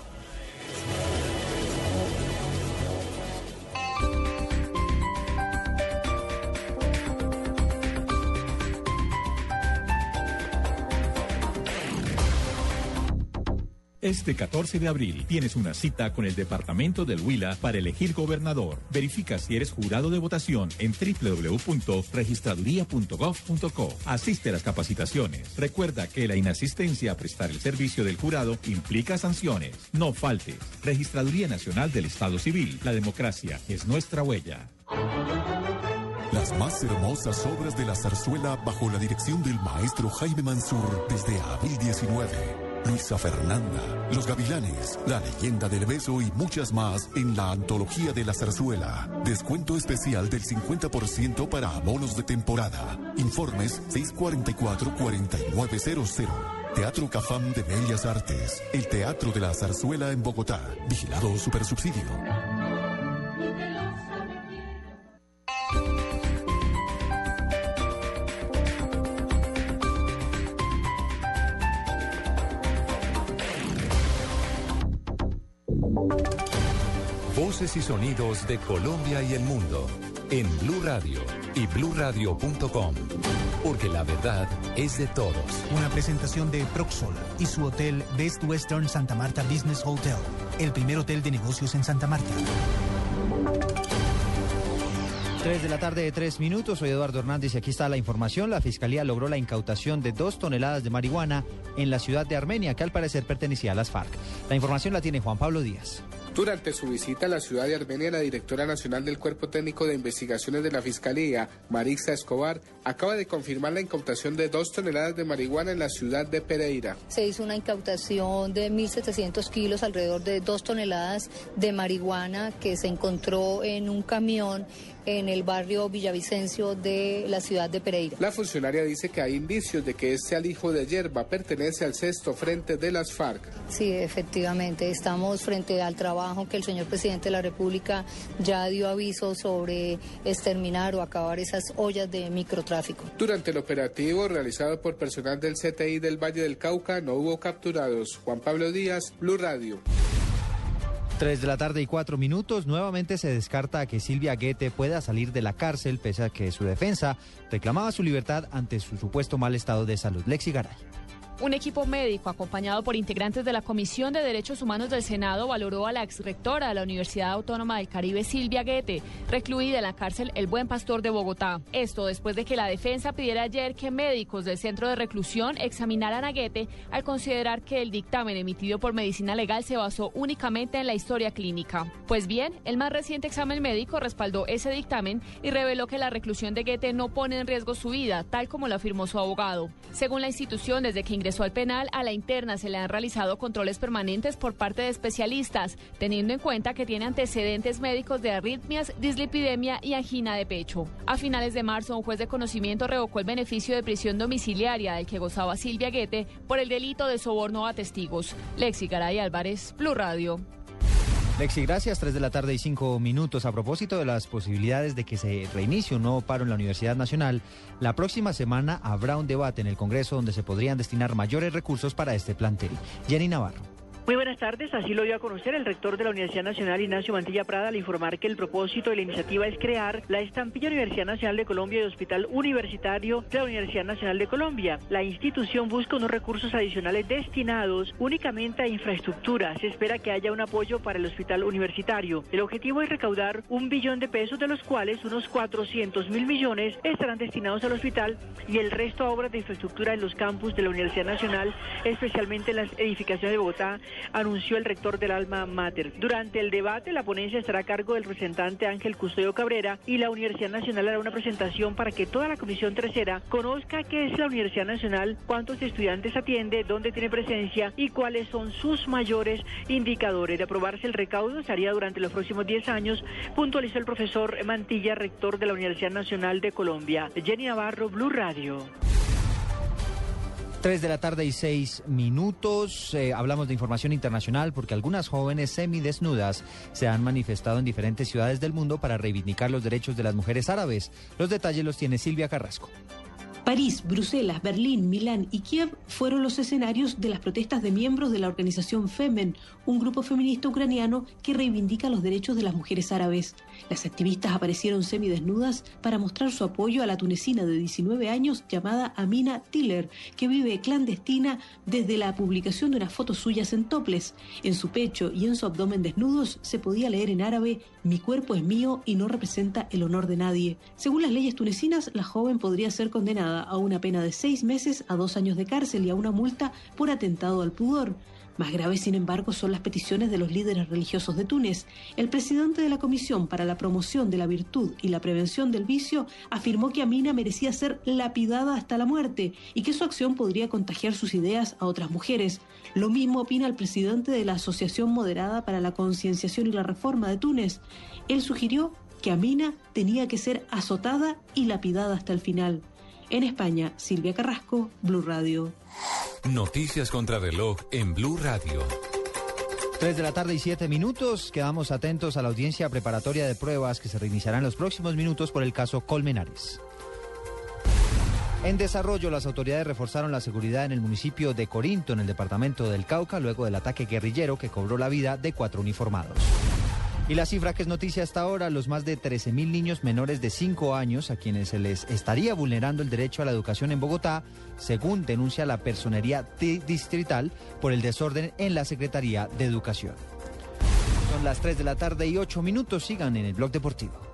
S11: Este 14 de abril tienes una cita con el Departamento del Huila para elegir gobernador. Verifica si eres jurado de votación en www.registraduría.gov.co. Asiste a las capacitaciones. Recuerda que la inasistencia a prestar el servicio del jurado implica sanciones. No faltes. Registraduría Nacional del Estado Civil. La democracia es nuestra huella.
S12: Las más hermosas obras de la zarzuela bajo la dirección del maestro Jaime Mansur desde abril 19. Luisa Fernanda, Los Gavilanes, La leyenda del beso y muchas más en la antología de la zarzuela. Descuento especial del 50% para abonos de temporada. Informes 644-4900. Teatro Cafam de Bellas Artes. El Teatro de la Zarzuela en Bogotá. Vigilado Supersubsidio.
S10: Voces y sonidos de Colombia y el mundo en Blue Radio y bluradio.com. Porque la verdad es de todos.
S13: Una presentación de Proxol y su hotel Best Western Santa Marta Business Hotel, el primer hotel de negocios en Santa Marta.
S14: 3 de la tarde de 3 minutos, soy Eduardo Hernández y aquí está la información. La Fiscalía logró la incautación de dos toneladas de marihuana en la ciudad de Armenia, que al parecer pertenecía a las FARC. La información la tiene Juan Pablo Díaz.
S15: Durante su visita a la ciudad de Armenia, la directora nacional del Cuerpo Técnico de Investigaciones de la Fiscalía, Marixa Escobar, acaba de confirmar la incautación de dos toneladas de marihuana en la ciudad de Pereira.
S16: Se hizo una incautación de 1.700 kilos, alrededor de dos toneladas de marihuana que se encontró en un camión en el barrio Villavicencio de la ciudad de Pereira.
S15: La funcionaria dice que hay indicios de que este alijo de hierba pertenece al sexto frente de las FARC.
S16: Sí, efectivamente, estamos frente al trabajo que el señor presidente de la República ya dio aviso sobre exterminar o acabar esas ollas de microtráfico.
S15: Durante el operativo realizado por personal del CTI del Valle del Cauca no hubo capturados. Juan Pablo Díaz, Blue Radio.
S14: 3 de la tarde y 4 minutos. Nuevamente se descarta que Silvia Guete pueda salir de la cárcel, pese a que su defensa reclamaba su libertad ante su supuesto mal estado de salud. Lexi Garay.
S17: Un equipo médico acompañado por integrantes de la Comisión de Derechos Humanos del Senado valoró a la exrectora de la Universidad Autónoma del Caribe, Silvia Guete, recluida en la cárcel El Buen Pastor de Bogotá. Esto después de que la defensa pidiera ayer que médicos del centro de reclusión examinaran a Guete al considerar que el dictamen emitido por Medicina Legal se basó únicamente en la historia clínica. Pues bien, el más reciente examen médico respaldó ese dictamen y reveló que la reclusión de Guete no pone en riesgo su vida, tal como lo afirmó su abogado. Según la institución, desde que ingresó al penal, a la interna se le han realizado controles permanentes por parte de especialistas, teniendo en cuenta que tiene antecedentes médicos de arritmias, dislipidemia y angina de pecho. A finales de marzo, un juez de conocimiento revocó el beneficio de prisión domiciliaria del que gozaba Silvia Guete por el delito de soborno a testigos. Lexi Garay Álvarez, Blue Radio.
S14: Lexi, gracias. Tres de la tarde y cinco minutos. A propósito de las posibilidades de que se reinicie un nuevo paro en la Universidad Nacional, la próxima semana habrá un debate en el Congreso donde se podrían destinar mayores recursos para este plantel. Jenny Navarro.
S18: Muy buenas tardes, así lo dio a conocer el rector de la Universidad Nacional, Ignacio Mantilla Prada, al informar que el propósito de la iniciativa es crear la estampilla Universidad Nacional de Colombia y Hospital Universitario de la Universidad Nacional de Colombia. La institución busca unos recursos adicionales destinados únicamente a infraestructura. Se espera que haya un apoyo para el hospital universitario. El objetivo es recaudar un billón de pesos, de los cuales unos 400 mil millones estarán destinados al hospital y el resto a obras de infraestructura en los campus de la Universidad Nacional, especialmente en las edificaciones de Bogotá anunció el rector del Alma Mater. Durante el debate, la ponencia estará a cargo del representante Ángel Custodio Cabrera y la Universidad Nacional hará una presentación para que toda la Comisión Tercera conozca qué es la Universidad Nacional, cuántos estudiantes atiende, dónde tiene presencia y cuáles son sus mayores indicadores. De aprobarse el recaudo, estaría durante los próximos 10 años, puntualizó el profesor Mantilla, rector de la Universidad Nacional de Colombia. Jenny Navarro, Blue Radio.
S14: 3 de la tarde y 6 minutos. Eh, hablamos de información internacional porque algunas jóvenes semidesnudas se han manifestado en diferentes ciudades del mundo para reivindicar los derechos de las mujeres árabes. Los detalles los tiene Silvia Carrasco.
S19: París, Bruselas, Berlín, Milán y Kiev fueron los escenarios de las protestas de miembros de la organización Femen, un grupo feminista ucraniano que reivindica los derechos de las mujeres árabes. Las activistas aparecieron semidesnudas para mostrar su apoyo a la tunecina de 19 años llamada Amina Tiller, que vive clandestina desde la publicación de unas fotos suyas en toples. En su pecho y en su abdomen desnudos se podía leer en árabe Mi cuerpo es mío y no representa el honor de nadie. Según las leyes tunecinas, la joven podría ser condenada a una pena de seis meses a dos años de cárcel y a una multa por atentado al pudor. Más graves, sin embargo, son las peticiones de los líderes religiosos de Túnez. El presidente de la Comisión para la Promoción de la Virtud y la Prevención del Vicio afirmó que Amina merecía ser lapidada hasta la muerte y que su acción podría contagiar sus ideas a otras mujeres. Lo mismo opina el presidente de la Asociación Moderada para la Concienciación y la Reforma de Túnez. Él sugirió que Amina tenía que ser azotada y lapidada hasta el final. En España, Silvia Carrasco, Blue Radio.
S10: Noticias contra reloj en Blue Radio.
S14: 3 de la tarde y 7 minutos. Quedamos atentos a la audiencia preparatoria de pruebas que se reiniciará en los próximos minutos por el caso Colmenares. En desarrollo, las autoridades reforzaron la seguridad en el municipio de Corinto, en el departamento del Cauca, luego del ataque guerrillero que cobró la vida de cuatro uniformados. Y la cifra que es noticia hasta ahora, los más de 13.000 niños menores de 5 años a quienes se les estaría vulnerando el derecho a la educación en Bogotá, según denuncia la Personería Distrital por el desorden en la Secretaría de Educación. Son las 3 de la tarde y 8 minutos, sigan en el blog deportivo.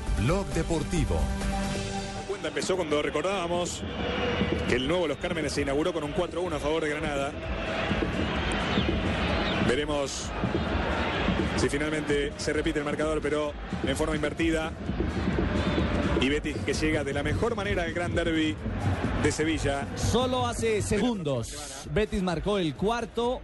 S10: Blog Deportivo.
S20: La cuenta empezó cuando recordábamos que el nuevo Los Cármenes se inauguró con un 4-1 a favor de Granada. Veremos si finalmente se repite el marcador, pero en forma invertida. Y Betis que llega de la mejor manera al Gran Derby de Sevilla.
S1: Solo hace segundos, Betis marcó el cuarto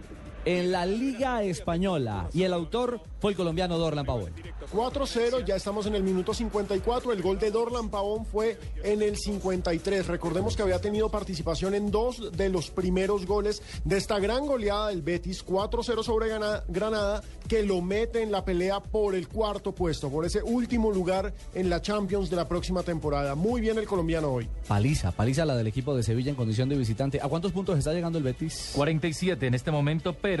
S1: en la Liga Española y el autor fue el colombiano Dorlan Pavón.
S2: 4-0, ya estamos en el minuto 54. El gol de Dorlan Pavón fue en el 53. Recordemos que había tenido participación en dos de los primeros goles de esta gran goleada del Betis, 4-0 sobre Granada, que lo mete en la pelea por el cuarto puesto, por ese último lugar en la Champions de la próxima temporada. Muy bien el colombiano hoy.
S1: Paliza, paliza la del equipo de Sevilla en condición de visitante. ¿A cuántos puntos está llegando el Betis?
S4: 47 en este momento, pero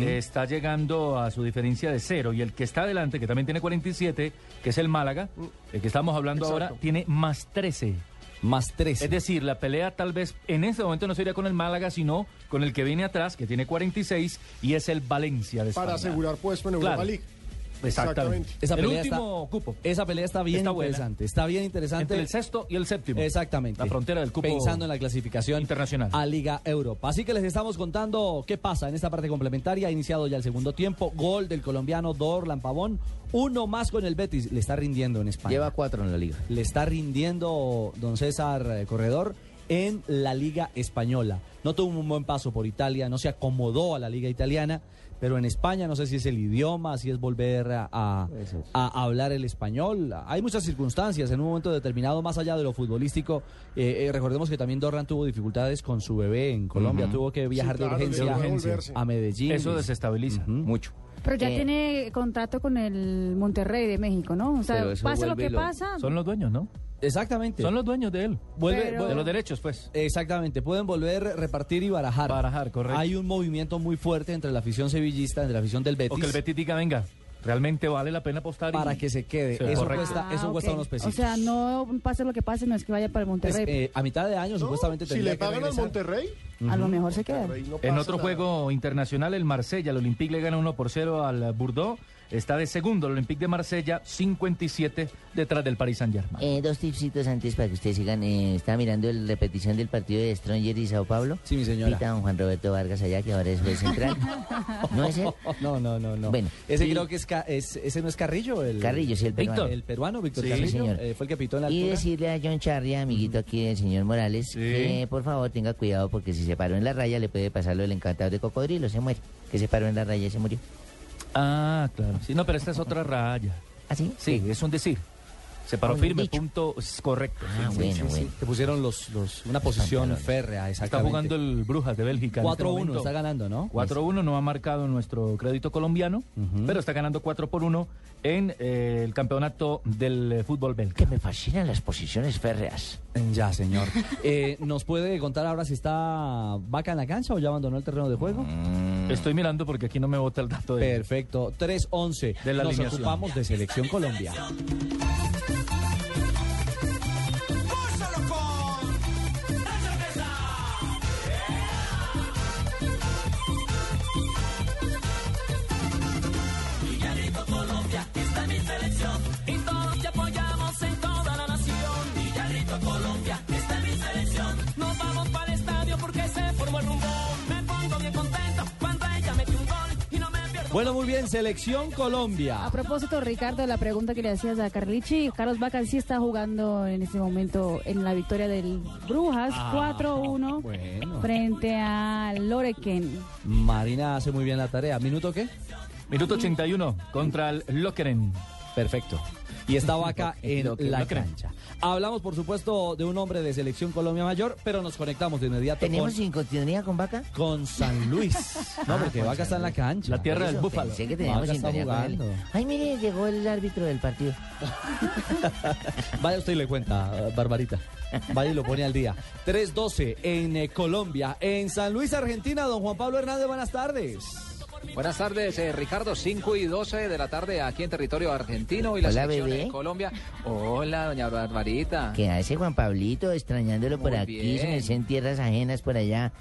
S4: está llegando a su diferencia de cero. Y el que está adelante, que también tiene 47, que es el Málaga, el que estamos hablando ahora, tiene más 13.
S1: Más tres.
S4: Es decir, la pelea tal vez en este momento no sería con el Málaga, sino con el que viene atrás, que tiene 46, y es el Valencia de España.
S2: Para asegurar puesto en Europa
S4: Claro.
S2: League.
S4: Exactamente.
S1: Esa
S4: el
S1: pelea
S4: último
S1: está,
S4: cupo.
S1: Esa pelea está bien
S4: Está buena.
S1: interesante. Está bien interesante.
S4: Entre el sexto y el séptimo.
S1: Exactamente.
S4: La frontera del cupo
S1: Pensando en la clasificación
S4: internacional.
S1: a Liga Europa. Así que les estamos contando qué pasa en esta parte complementaria. Ha iniciado ya el segundo tiempo. Gol del colombiano Dorlan Pavón. Uno más con el Betis. Le está rindiendo en España.
S3: Lleva cuatro en la liga.
S1: Le está rindiendo don César eh, Corredor en la Liga Española. No tuvo un buen paso por Italia, no se acomodó a la Liga Italiana, pero en España no sé si es el idioma, si es volver a, a- a hablar el español. Hay muchas circunstancias en un momento determinado, más allá de lo futbolístico. eh, eh, recordemos que también Dorran tuvo dificultades con su bebé en Colombia, tuvo que viajar
S4: Sí, claro,
S1: de urgencia a Medellín.
S4: Eso desestabiliza mucho.
S21: Pero ya
S1: Eh,
S21: tiene contrato con el Monterrey de México, ¿no? O sea, pasa lo que
S4: lo-
S21: pasa.
S4: Son los dueños, ¿no?
S1: Exactamente.
S4: Son los dueños de él.
S1: Vuelve-
S21: Pero-
S4: De los derechos, pues.
S1: Exactamente, pueden volver, repartir y barajar.
S4: Barajar, correcto.
S1: Hay un movimiento muy fuerte entre la afición sevillista, entre la afición del Betis.
S4: O que el Betis diga, venga, realmente vale la pena apostar. y-
S1: Para que se quede.
S4: Sí,
S1: eso
S4: correcto.
S1: cuesta, eso
S21: Ah,
S1: cuesta unos
S21: O
S1: pesitos.
S21: sea, no pase lo que pase, no es que vaya para el Monterrey.
S1: Es, eh, a mitad de año supuestamente
S2: Si le pagan al. Monterrey,
S21: a lo mejor se queda.
S4: En otro juego internacional, el Marsella, el Olympique le gana 1 por 0 al Bordeaux. Está de segundo el Olympique de Marsella, 57 detrás del Paris Saint-Germain.
S3: Eh, dos tipsitos antes para que ustedes sigan. Eh, estaba mirando la repetición del partido de Stronger y Sao Paulo.
S1: Sí, mi señora.
S3: Pita don Juan Roberto Vargas allá, que ahora es juez central. (laughs) ¿No es él?
S1: No, no, no, no.
S3: Bueno,
S1: ese
S3: y-
S1: creo que es, Ca- es- ese no es Carrillo, el
S3: Carrillo, sí, el peruano.
S1: El peruano, Víctor
S3: Sí,
S1: Carrillo,
S3: señor.
S1: eh, fue el que pitó en la
S3: Y
S1: altura.
S3: decirle a John Charlie, amiguito aquí del señor Morales, que por favor tenga cuidado porque si se paró en la raya le puede pasar lo del encantador de cocodrilo, se muere. Que se paró en la raya y se murió.
S4: Ah, claro. Sí, no, pero esta es otra raya.
S3: ¿Ah, sí?
S4: Sí, es un decir. Se paró firme,
S3: dicho.
S4: punto, es correcto.
S3: Ah,
S4: Sí, sí,
S3: bueno,
S4: sí, sí.
S3: bueno.
S1: Te pusieron los, los, una posición férrea,
S4: Está jugando el Brujas de Bélgica. en este
S1: 4-1,
S4: momento.
S1: está ganando, ¿no?
S4: 4-1 no ha marcado nuestro crédito colombiano, pero está ganando 4 por 1 en eh, el campeonato del eh, fútbol belga.
S3: Que me fascinan las posiciones férreas.
S1: Ya, señor. (laughs) Eh, ¿Nos puede contar ahora si está Vaca en la cancha o ya abandonó el terreno de juego?
S4: Estoy mirando porque aquí no me bota el dato de...
S1: Perfecto. 3-11.
S4: De la
S1: Nos
S4: alineación.
S1: ocupamos de Selección Colombia. Bueno, muy bien. Selección Colombia.
S21: A propósito, Ricardo, la pregunta que le hacías a Carlichi, Carlos Vaca sí está jugando en este momento en la victoria del Brujas,
S1: Ah,
S21: 4-1 (laughs)
S1: bueno.
S21: frente a Loreken.
S1: Marina hace muy bien la tarea. ¿Minuto qué?
S4: Minuto 81 contra el Lokeren.
S1: Perfecto. Y está Vaca (laughs) en
S4: Lo que-
S1: la
S4: lo que-
S1: cancha. Hablamos, por supuesto, de un hombre de Selección Colombia Mayor, pero nos conectamos de inmediato
S3: ¿Tenemos
S1: con,
S3: sin continuidad con Vaca?
S1: con San Luis. (laughs) No,
S3: Ah,
S1: porque
S3: con
S1: Vaca
S3: San
S1: está en la cancha.
S4: La tierra del búfalo.
S3: Pensé que teníamos
S1: Vaca está
S3: sintonía con él.
S1: jugando.
S3: Ay, mire, llegó el árbitro del partido. (laughs)
S1: Vaya usted y le cuenta, Barbarita. Vaya y lo pone al día. 3-12 en eh, Colombia. En San Luis, Argentina, don Juan Pablo Hernández, buenas tardes.
S22: Buenas tardes, eh, Ricardo. 5 y 12 de la tarde aquí en territorio argentino y la
S3: Hola,
S22: selección
S3: bebé.
S22: de Colombia. Hola, doña Barbarita.
S3: ¿Qué hace Juan Pablito? Extrañándolo por aquí,
S22: bien.
S3: se me en tierras ajenas por allá.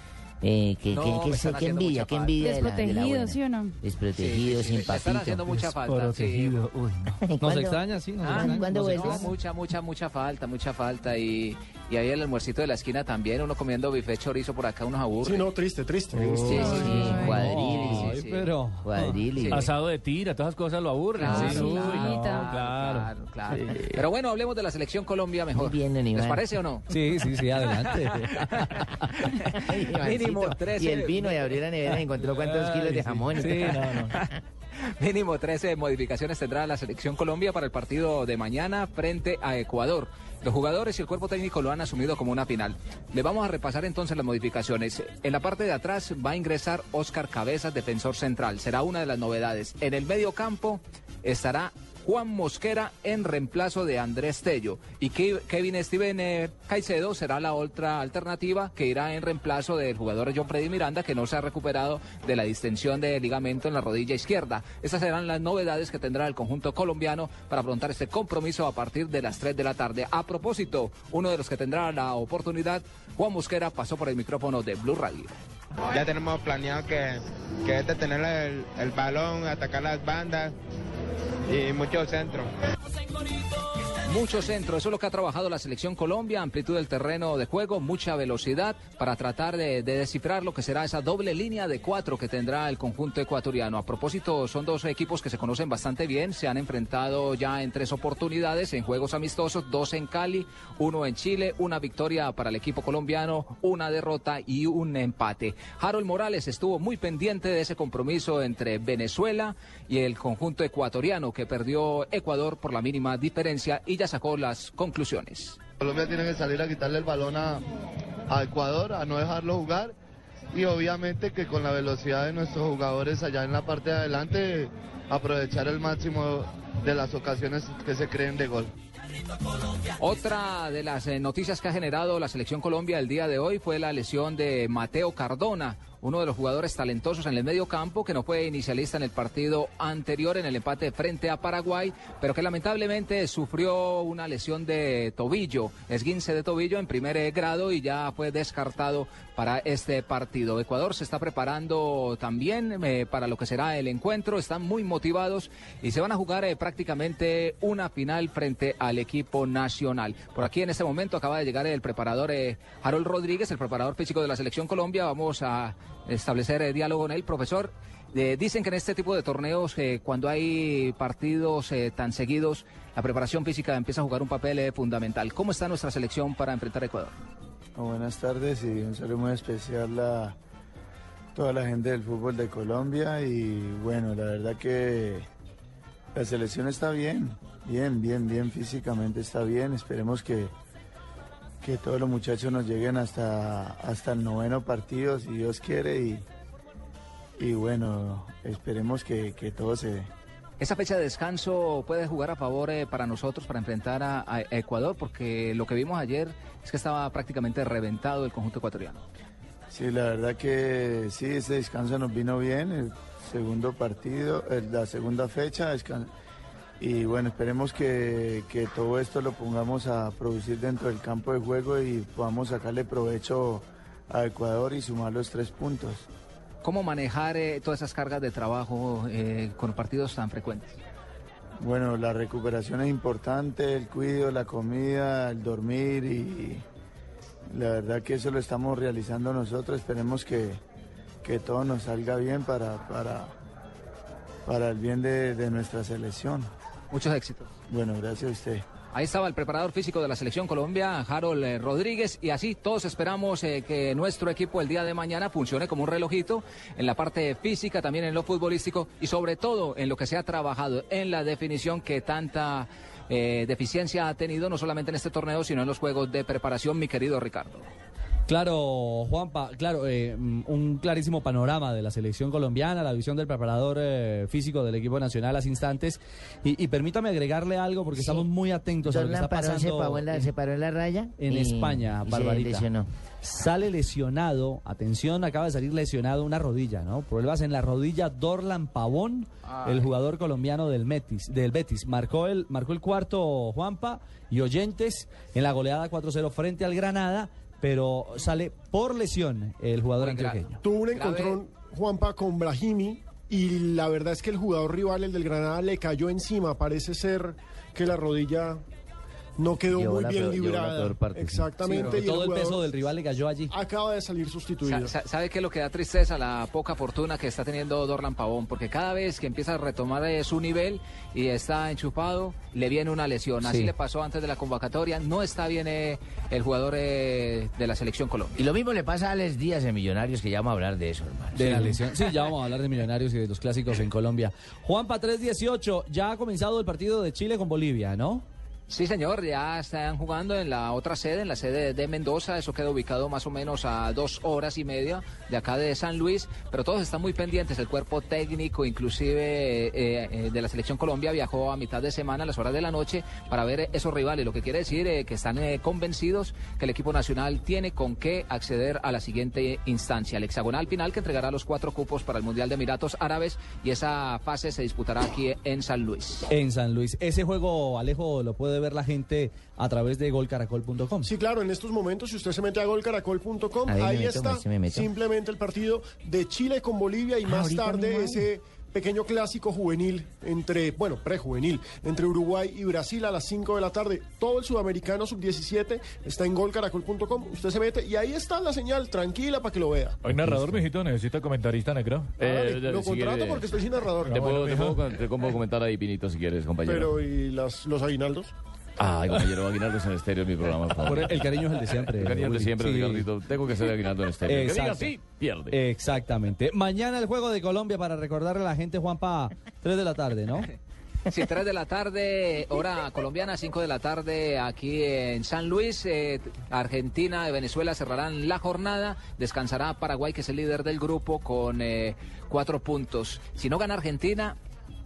S3: Eh, que,
S22: No,
S3: que-
S22: me
S3: que- envidia,
S22: mucha
S3: qué
S22: falta.
S3: envidia de la, de la
S21: Desprotegido,
S3: buena.
S21: ¿sí o no?
S3: Desprotegido,
S22: Sí, sí, sí,
S3: sin
S22: me están
S3: papito.
S22: haciendo mucha falta. Sí.
S4: Uy, no.
S1: Nos extraña, sí, nos
S22: Ah,
S1: extraña.
S3: ¿cuándo
S1: nos
S3: vuelves?
S22: No,
S1: extraña.
S22: mucha, mucha, mucha falta, mucha falta. Y, y ahí el almuercito de la esquina también, uno comiendo bife chorizo por acá, unos aburre.
S2: Sí, no, triste, triste.
S22: Sí, sí, sí,
S3: cuadrili,
S1: Ay,
S22: sí, sí.
S1: pero...
S3: Cuadrili.
S4: Asado de tira, todas esas cosas lo aburren.
S22: Claro,
S4: sí,
S22: claro,
S4: uy, no,
S21: claro,
S4: claro.
S22: Claro, claro.
S4: Sí.
S22: Pero bueno, hablemos de la selección Colombia mejor.
S3: Bien,
S22: ¿Les parece o no?
S1: Sí, sí, sí, adelante. (laughs)
S22: Mínimo
S3: Ivancito.
S22: 13.
S3: Y el vino y abrió la nevera y encontró cuántos
S4: Ay,
S3: kilos de jamón.
S4: Sí, no, no. (laughs)
S22: Mínimo 13 modificaciones tendrá la selección Colombia para el partido de mañana frente a Ecuador. Los jugadores y el cuerpo técnico lo han asumido como una final. Le vamos a repasar entonces las modificaciones. En la parte de atrás va a ingresar Oscar Cabezas, defensor central. Será una de las novedades. En el medio campo estará Juan Mosquera en reemplazo de Andrés Tello. Y Ke- Kevin Steven eh, Caicedo será la otra alternativa que irá en reemplazo del jugador John Freddy Miranda, que no se ha recuperado de la distensión de ligamento en la rodilla izquierda. Estas serán las novedades que tendrá el conjunto colombiano para afrontar este compromiso a partir de las 3 de la tarde. A propósito, uno de los que tendrá la oportunidad, Juan Mosquera, pasó por el micrófono de Blue Radio.
S23: Ya tenemos planeado que, que es detener el, el balón, atacar las bandas y muchos centros.
S22: Mucho centro, eso es lo que ha trabajado la selección Colombia, amplitud del terreno de juego, mucha velocidad para tratar de, de descifrar lo que será esa doble línea de cuatro que tendrá el conjunto ecuatoriano. A propósito, son dos equipos que se conocen bastante bien, se han enfrentado ya en tres oportunidades en juegos amistosos, dos en Cali, uno en Chile, una victoria para el equipo colombiano, una derrota y un empate. Harold Morales estuvo muy pendiente de ese compromiso entre Venezuela y el conjunto ecuatoriano que perdió Ecuador por la mínima diferencia y sacó las conclusiones.
S24: Colombia tiene que salir a quitarle el balón a Ecuador, a no dejarlo jugar y obviamente que con la velocidad de nuestros jugadores allá en la parte de adelante aprovechar el máximo de las ocasiones que se creen de gol.
S22: Otra de las eh, noticias que ha generado la selección Colombia el día de hoy fue la lesión de Mateo Cardona, uno de los jugadores talentosos en el medio campo que no fue inicialista en el partido anterior en el empate frente a Paraguay, pero que lamentablemente sufrió una lesión de tobillo, esguince de tobillo en primer eh, grado y ya fue descartado para este partido. Ecuador se está preparando también eh, para lo que será el encuentro, están muy motivados y se van a jugar prácticamente una final frente al equipo nacional. Por aquí en este momento acaba de llegar el preparador eh, Harold Rodríguez, el preparador físico de la selección Colombia. Vamos a establecer eh, diálogo con él, profesor. Eh, dicen que en este tipo de torneos, cuando hay partidos tan seguidos, la preparación física empieza a jugar un papel fundamental. ¿Cómo está nuestra selección para enfrentar a Ecuador?
S25: Buenas tardes y un saludo muy especial a toda la gente del fútbol de Colombia y bueno, la verdad que la selección está bien, bien, bien, bien, físicamente está bien, esperemos que, que todos los muchachos nos lleguen hasta, hasta el noveno partido si Dios quiere y, y bueno, esperemos que, que todo se.
S22: Esa fecha de descanso puede jugar a favor eh, para nosotros para enfrentar a Ecuador, porque lo que vimos ayer es que estaba prácticamente reventado el conjunto ecuatoriano.
S25: Sí, la verdad que sí, ese descanso nos vino bien, el segundo partido, eh, la segunda fecha, y bueno, esperemos que, que todo esto lo pongamos a producir dentro del campo de juego y podamos sacarle provecho a Ecuador y sumar los tres puntos.
S22: ¿Cómo manejar eh, todas esas cargas de trabajo eh, con partidos tan frecuentes?
S25: Bueno, la recuperación es importante, el cuidado, la comida, el dormir y la verdad que eso lo estamos realizando nosotros. Esperemos que, que todo nos salga bien para, para, para el bien de, de nuestra selección.
S22: Muchos éxitos.
S25: Bueno, gracias a usted.
S22: Ahí estaba el preparador físico de la selección Colombia, Harold eh, Rodríguez, y así todos esperamos eh, que nuestro equipo el día de mañana funcione como un relojito en la parte física, también en lo futbolístico y sobre todo en lo que se ha trabajado en la definición que tanta eh, deficiencia ha tenido no solamente en este torneo, sino en los juegos de preparación, mi querido Ricardo.
S1: Claro, Juanpa, claro, eh, mm, un clarísimo panorama de la selección colombiana, la visión del preparador eh, físico del equipo nacional a las instantes. Y, y permítame agregarle algo porque estamos muy atentos a lo que está
S3: se
S1: pasando
S3: paró en la, se paró en la raya.
S1: en
S3: y-
S1: España,
S3: y se lesionó.
S1: Sale lesionado, atención, acaba de salir lesionado una rodilla, ¿no? Problemas en la rodilla, Dorlan Pavón,
S22: Ay.
S1: el jugador colombiano del Metis, del Betis. Marcó el, marcó el cuarto Juanpa y Oyentes en la goleada 4-0 frente al Granada, pero sale por lesión el jugador antioqueño.
S2: Tuvo un encontrón, Juanpa, con Brahimi y la verdad es que el jugador rival, el del Granada, le cayó encima. Parece ser que la rodilla no quedó
S1: Llevó
S2: muy bien
S1: peor-
S2: librada.
S1: parte.
S2: Exactamente.
S1: Sí,
S2: y
S1: todo el peso del rival le cayó allí.
S2: Acaba de salir sustituido.
S22: Sa- sa- ¿Sabe qué es lo que da tristeza? La poca fortuna que está teniendo Dorlan Pavón, porque cada vez que empieza a retomar eh, su nivel y está enchufado, le viene una lesión. Así
S3: Sí.
S22: le pasó antes de la convocatoria. No está bien eh, el jugador eh, de la selección Colombia.
S3: Y lo mismo le pasa a Alex Díaz en Millonarios, que ya vamos a hablar de eso, hermano.
S1: De la lesión. Sí, ya vamos a hablar de Millonarios y de los clásicos en Colombia. Juanpa 318, ya ha comenzado el partido de Chile con Bolivia, ¿no?
S22: Sí, señor, ya están jugando en la otra sede, en la sede de Mendoza. Eso queda ubicado más o menos a dos horas y media de acá de San Luis. Pero todos están muy pendientes. El cuerpo técnico, inclusive eh, eh, de la Selección Colombia, viajó a mitad de semana, a las horas de la noche, para ver esos rivales. Lo que quiere decir eh, que están eh, convencidos que el equipo nacional tiene con qué acceder a la siguiente instancia, el hexagonal final que entregará los cuatro cupos para el Mundial de Emiratos Árabes. Y esa fase se disputará aquí en San Luis.
S1: En San Luis. Ese juego, Alejo, lo puede ver la gente a través de golcaracol.com.
S2: Sí, claro, en estos momentos, si usted se mete a golcaracol.com,
S1: Ahí me meto,
S2: está
S1: me
S2: simplemente el partido de Chile con Bolivia y
S1: Ah,
S2: más tarde
S1: mismo
S2: ese pequeño clásico juvenil entre, bueno, prejuvenil, entre Uruguay y Brasil a las 5 de la tarde. Todo el sudamericano sub-17 está en golcaracol.com. Usted se mete y ahí está la señal, tranquila para que lo vea.
S4: Hoy narrador, mijito, necesita comentarista negro.
S2: Hágale, lo contrato porque estoy sin narrador.
S26: Te puedo, te puedo- te puedo comentar ahí, Pinito, si quieres, compañero.
S2: Pero, ¿y las, los aguinaldos?
S26: Ay, compañero, Aguinaldo en estéreo es mi programa.
S1: el cariño es el de siempre,
S26: El cariño es el de siempre,
S1: Sí.
S26: Ricardito. Tengo que ser Aguinaldo en estéreo. Que diga sí, pierde.
S1: Exactamente. Mañana el juego de Colombia para recordarle a la gente, Juanpa, 3 de la tarde, ¿no?
S22: Sí, 3 de la tarde, hora colombiana, 5 de la tarde aquí en San Luis. eh, Argentina y Venezuela cerrarán la jornada. Descansará Paraguay, que es el líder del grupo, con eh, cuatro puntos. Si no gana Argentina,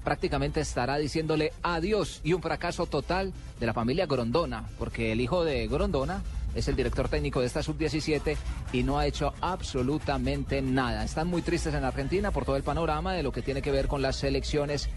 S22: prácticamente estará diciéndole adiós y un fracaso total de la familia Grondona, porque el hijo de Grondona es el director técnico de esta sub-17 y no ha hecho absolutamente nada. Están muy tristes en Argentina por todo el panorama de lo que tiene que ver con las selecciones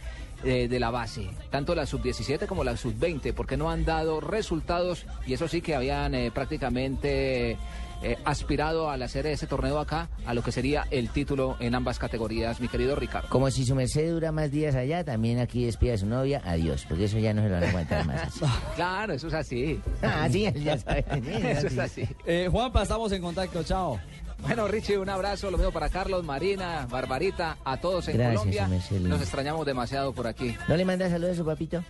S22: eh, de la base, tanto la sub-17 como la sub-20, porque no han dado resultados y eso sí que habían eh, prácticamente eh, aspirado al hacer ese torneo acá a lo que sería el título en ambas categorías, mi querido Ricardo.
S3: Como si su merced dura más días allá, también aquí despide a su novia, adiós, porque eso ya no se lo van a aguantar más. (laughs)
S22: Claro, eso es así.
S3: Ah, sí, ya saben. (laughs)
S22: Eso es así.
S1: Eh, Juanpa, estamos en contacto, chao.
S22: Bueno, Richie, un abrazo, lo mismo para Carlos, Marina, Barbarita, a todos en
S3: Gracias,
S22: Colombia. Nos extrañamos demasiado por aquí.
S3: ¿No le manda saludos a su papito?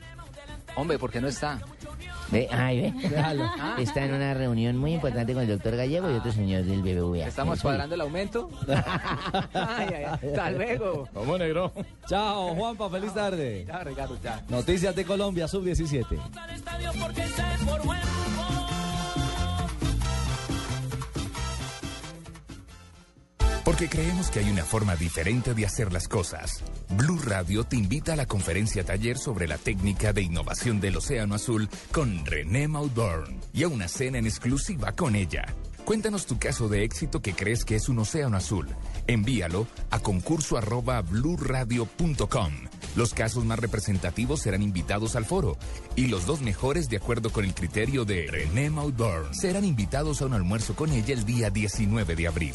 S22: Hombre, porque no está.
S3: Ve, ay, ve.
S22: Déjalo. (laughs) Ah.
S3: Está en una reunión muy importante con el doctor Gallego y otro señor del BBVA.
S22: Estamos cuadrando el aumento. (laughs) Ay, ay, ay. Hasta luego.
S1: Vamos, negro. Chao, Juanpa, feliz tarde.
S22: Chao, Ricardo, chao.
S1: Noticias de Colombia, sub-17.
S27: Porque
S28: creemos que hay una forma diferente de hacer las cosas. Blue Radio te invita a la conferencia taller sobre la técnica de innovación del Océano Azul con René Maudorn y a una cena en exclusiva con ella. Cuéntanos tu caso de éxito que crees que es un océano azul. Envíalo a concurso. Los casos más representativos serán invitados al foro y los dos mejores, de acuerdo con el criterio de René Maudorn, serán invitados a un almuerzo con ella el día 19 de abril.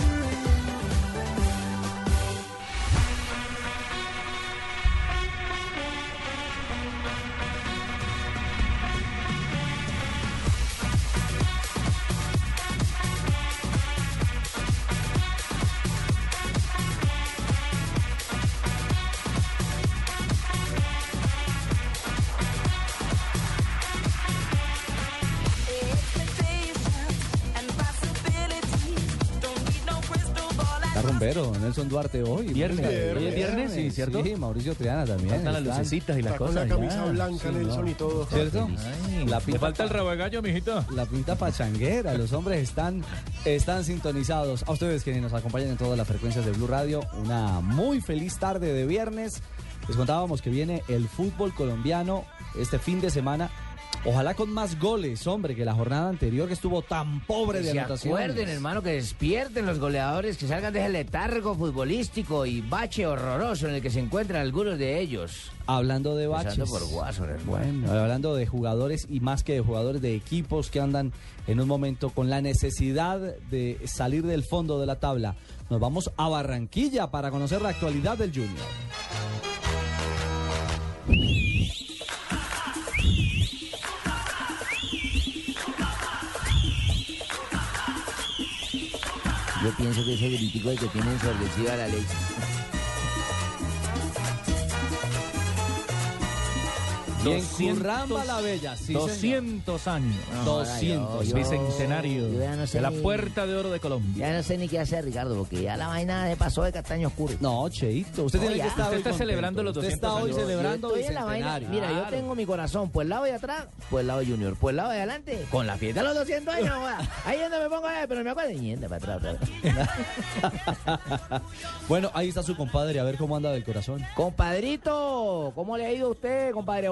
S1: Duarte hoy.
S4: Viernes.
S1: Viernes,
S4: Hoy es viernes, sí, ¿cierto?
S1: Sí, Mauricio Triana también.
S4: Faltan las
S1: están.
S4: lucecitas y las
S2: Está con la camisa blanca, Nelson, y todo.
S1: ¿Cierto? La
S4: Le falta el rabagallo, mijito.
S1: La pinta pachanguera, los hombres están, están sintonizados. A ustedes quienes nos acompañan en todas las frecuencias de Blue Radio, una muy feliz tarde de viernes. Les contábamos que viene el fútbol colombiano este fin de semana. Ojalá con más goles, hombre, que la jornada anterior que estuvo tan pobre
S3: Que
S1: de
S3: se
S1: anotaciones.
S3: acuerden, hermano, que despierten los goleadores, que salgan de ese letargo futbolístico y bache horroroso en el que se encuentran algunos de ellos.
S1: Hablando de baches.
S3: Por Guaso.
S1: Bueno, hablando de jugadores y más que de jugadores de equipos que andan en un momento con la necesidad de salir del fondo de la tabla. Nos vamos a Barranquilla para conocer la actualidad del Junior.
S3: Yo pienso que ese gritico el que tiene ensordecida a la
S1: Bien, Curramba la Bella, sí, señor.
S4: 200 años.
S3: No,
S1: 200.
S3: yo-
S4: Bicentenario
S3: yo no sé
S4: de la
S3: ni-
S4: Puerta de Oro de Colombia.
S3: Ya no sé ni qué hacer, Ricardo, porque ya la vaina se pasó de castaño oscuro.
S1: No, Cheito, usted tiene
S3: ya.
S1: que estar
S4: Usted está
S1: contento.
S4: celebrando los
S1: Usted
S4: 200
S1: está hoy
S4: años.
S1: celebrando
S3: Yo estoy en la vaina. Mira, yo
S1: Claro.
S3: tengo mi corazón por el lado de atrás, por el lado de Junior, por el lado de adelante, con la fiesta de los 200 años. (laughs) Ahí es donde me pongo, eh, pero me acuerdo. Y anda para atrás. (laughs)
S1: Bueno, ahí está su compadre, a ver cómo anda del corazón.
S3: Compadrito, ¿cómo le ha ido a usted, compadre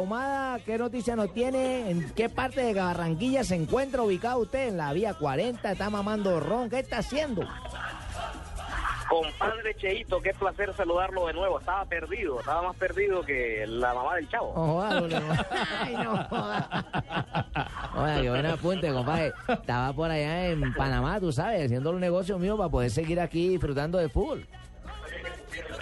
S3: ¿Qué noticia nos tiene? ¿En qué parte de Barranquilla se encuentra ubicado usted? ¿En la vía 40? ¿Está mamando ron? ¿Qué está haciendo?
S29: Compadre Cheito, qué placer saludarlo de nuevo. Estaba perdido, estaba más perdido que la mamá del chavo.
S3: Oh. Ay, no. Oiga, qué buen apunte, compadre. Estaba por allá en Panamá, tú sabes, haciendo los negocios míos para poder seguir aquí disfrutando de fútbol.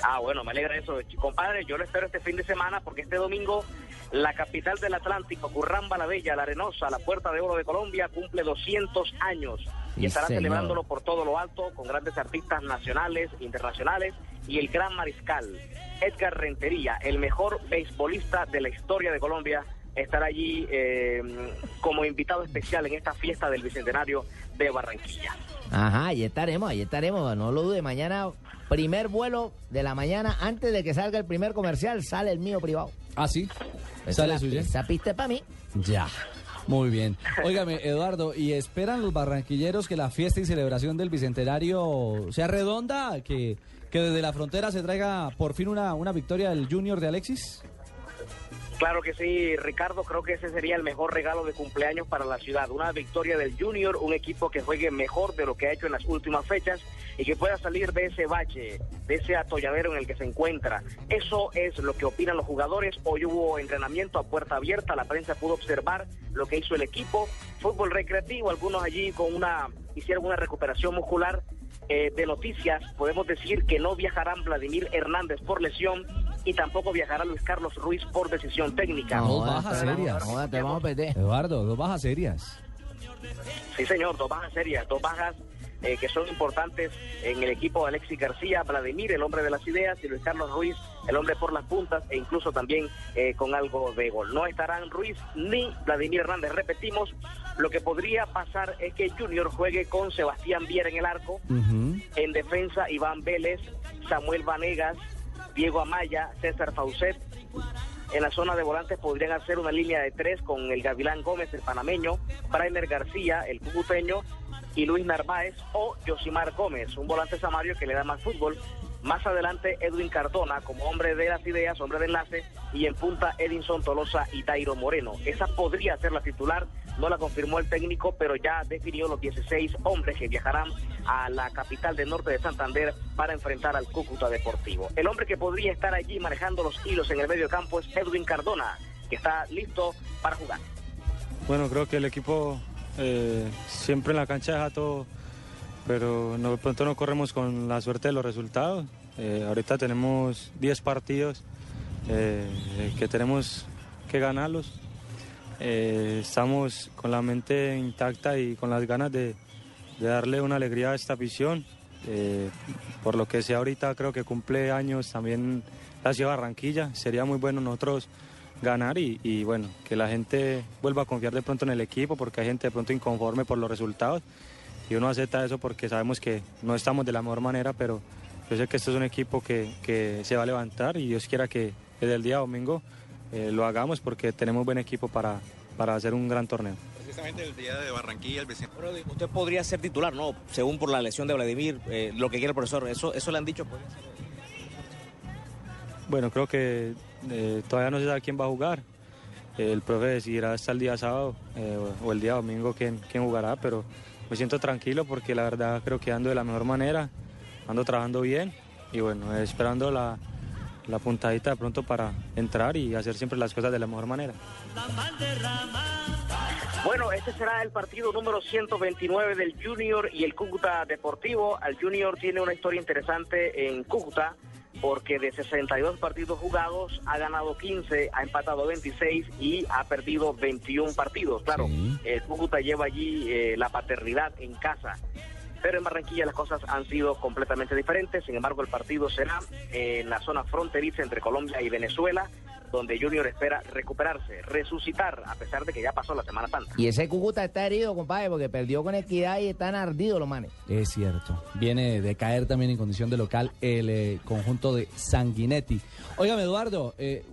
S29: Ah, bueno, me alegra eso. Compadre, yo lo espero este fin de semana porque este domingo la capital del Atlántico, Curramba la Bella, la Arenosa, la Puerta de Oro de Colombia, cumple 200 años y estará
S3: señor.
S29: celebrándolo por todo lo alto con grandes artistas nacionales, internacionales y el gran mariscal Edgar Rentería, el mejor beisbolista de la historia de Colombia, estará allí eh, como invitado especial en esta fiesta del Bicentenario de Barranquilla.
S3: Ajá, ahí estaremos, ahí estaremos. No lo dude, mañana, primer vuelo de la mañana, antes de que salga el primer comercial, sale el mío privado.
S1: Ah, sí.
S3: Esa
S1: ¿Sale
S3: la-
S1: suya?
S3: Esa pista para mí.
S1: Ya. Muy bien. Óigame, Eduardo, ¿y esperan los barranquilleros que la fiesta y celebración del Bicentenario sea redonda? ¿Que, que desde la frontera se traiga por fin una, una victoria del Junior de Alexis?
S29: Claro que sí, Ricardo, creo que ese sería el mejor regalo de cumpleaños para la ciudad. Una victoria del Junior, un equipo que juegue mejor de lo que ha hecho en las últimas fechas y que pueda salir de ese bache, de ese atolladero en el que se encuentra. Eso es lo que opinan los jugadores. Hoy hubo entrenamiento a puerta abierta, la prensa pudo observar lo que hizo el equipo. Fútbol recreativo, algunos allí con una hicieron una recuperación muscular. Eh, de noticias, podemos decir que no viajarán Vladimir Hernández por lesión y tampoco viajará Luis Carlos Ruiz por decisión técnica.
S1: Dos bajas serias.
S3: Te vamos a perder.
S1: Eduardo, dos bajas serias.
S29: Sí, señor, dos bajas serias, dos bajas eh, que son importantes en el equipo de Alexis García, Vladimir, el hombre de las ideas, y Luis Carlos Ruiz, el hombre por las puntas, e incluso también eh, con algo de gol. No estarán Ruiz ni Vladimir Hernández. Repetimos, lo que podría pasar es que Junior juegue con Sebastián Viera en el arco, en defensa Iván Vélez, Samuel Vanegas, Diego Amaya, César Faucet. En la zona de volantes podrían hacer una línea de tres con el Gavilán Gómez, el panameño, Brainer García, el cucuteño, y Luis Narváez o Yosimar Gómez, un volante samario que le da más fútbol. Más adelante Edwin Cardona como hombre de las ideas, hombre de enlace, y en punta Edinson Tolosa y Dairo Moreno. Esa podría ser la titular, no la confirmó el técnico, pero ya definió los 16 hombres que viajarán a la capital del norte de Santander para enfrentar al Cúcuta Deportivo. El hombre que podría estar allí manejando los hilos en el medio campo es Edwin Cardona, que está listo para jugar.
S30: Bueno, creo que el equipo eh, siempre en la cancha deja todo, pero no, pronto no corremos con la suerte de los resultados. Eh, ahorita tenemos 10 partidos eh, que tenemos que ganarlos. Eh, estamos con la mente intacta y con las ganas de, de darle una alegría a esta afición. Eh, por lo que sea ahorita creo que cumple años también la ciudad de Barranquilla. Sería muy bueno nosotros ganar y, y, bueno, que la gente vuelva a confiar de pronto en el equipo porque hay gente de pronto inconforme por los resultados y uno acepta eso porque sabemos que no estamos de la mejor manera, pero yo sé que esto es un equipo que, que se va a levantar y Dios quiera que desde el día domingo eh, lo hagamos porque tenemos buen equipo para, para hacer un gran torneo.
S31: Precisamente el día de Barranquilla, el vecino.
S32: Bueno, usted podría ser titular, ¿no? Según por la lesión de Vladimir, eh, lo que quiere el profesor. Eso, eso le han dicho. podría ser.
S30: Bueno, creo que eh, todavía no se sabe quién va a jugar. El profe decidirá hasta el día sábado eh, o, el día domingo quién, quién jugará, pero me siento tranquilo porque la verdad creo que ando de la mejor manera, ando trabajando bien y bueno, esperando la, la puntadita de pronto para entrar y hacer siempre las cosas de la mejor manera.
S29: Bueno, este será el partido número 129 del Junior y el Cúcuta Deportivo. El Junior tiene una historia interesante en Cúcuta porque de 62 partidos jugados ha ganado 15, ha empatado 26 y ha perdido 21 partidos. Claro, el Cúcuta lleva allí eh, la paternidad en casa. Pero en Barranquilla las cosas han sido completamente diferentes. Sin embargo, el partido será en la zona fronteriza entre Colombia y Venezuela, donde Junior espera recuperarse, resucitar, a pesar de que ya pasó la Semana Santa.
S3: Y ese Cúcuta está herido, compadre, porque perdió con equidad y están ardidos los manes.
S1: Es cierto. Viene de caer también en condición de local el eh, conjunto de Sanguinetti. Óigame, Eduardo, eh,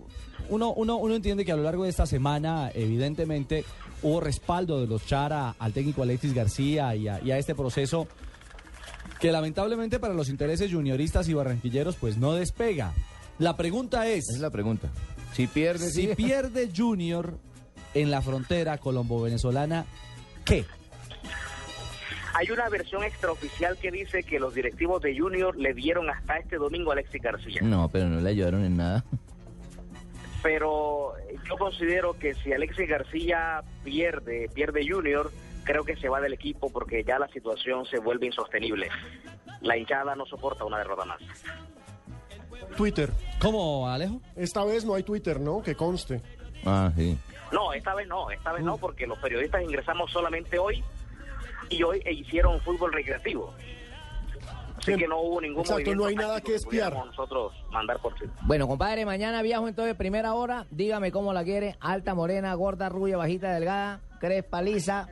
S1: uno, uno, uno entiende que a lo largo de esta semana, evidentemente, hubo respaldo de los Chara al técnico Alexis García y a, y a este proceso que lamentablemente para los intereses junioristas y barranquilleros pues no despega. La pregunta es...
S26: Es la pregunta. Si pierde,
S1: Si
S26: sí.
S1: pierde Junior en la frontera colombo-venezolana, ¿qué?
S29: Hay una versión extraoficial que dice que los directivos de Junior le dieron hasta este domingo a Alexis García.
S26: No, pero no le ayudaron en nada.
S29: Pero yo considero que si Alexis García pierde, pierde Junior, creo que se va del equipo porque ya la situación se vuelve insostenible. La hinchada no soporta una derrota más.
S2: Twitter.
S1: ¿Cómo, Alejo?
S2: Esta vez no hay Twitter, ¿no? Que conste.
S26: Ah, sí.
S29: No, esta vez no, esta vez no, porque los periodistas ingresamos solamente hoy y hoy e hicieron fútbol recreativo. Así que no hubo ningún
S2: Exacto,
S29: movimiento
S2: no hay nada que espiar.
S29: pudiéramos nosotros mandar por Twitter.
S3: Bueno, compadre, mañana viajo entonces primera hora. Dígame cómo la quiere. Alta, morena, gorda, rubia, bajita, delgada, crespa, lisa.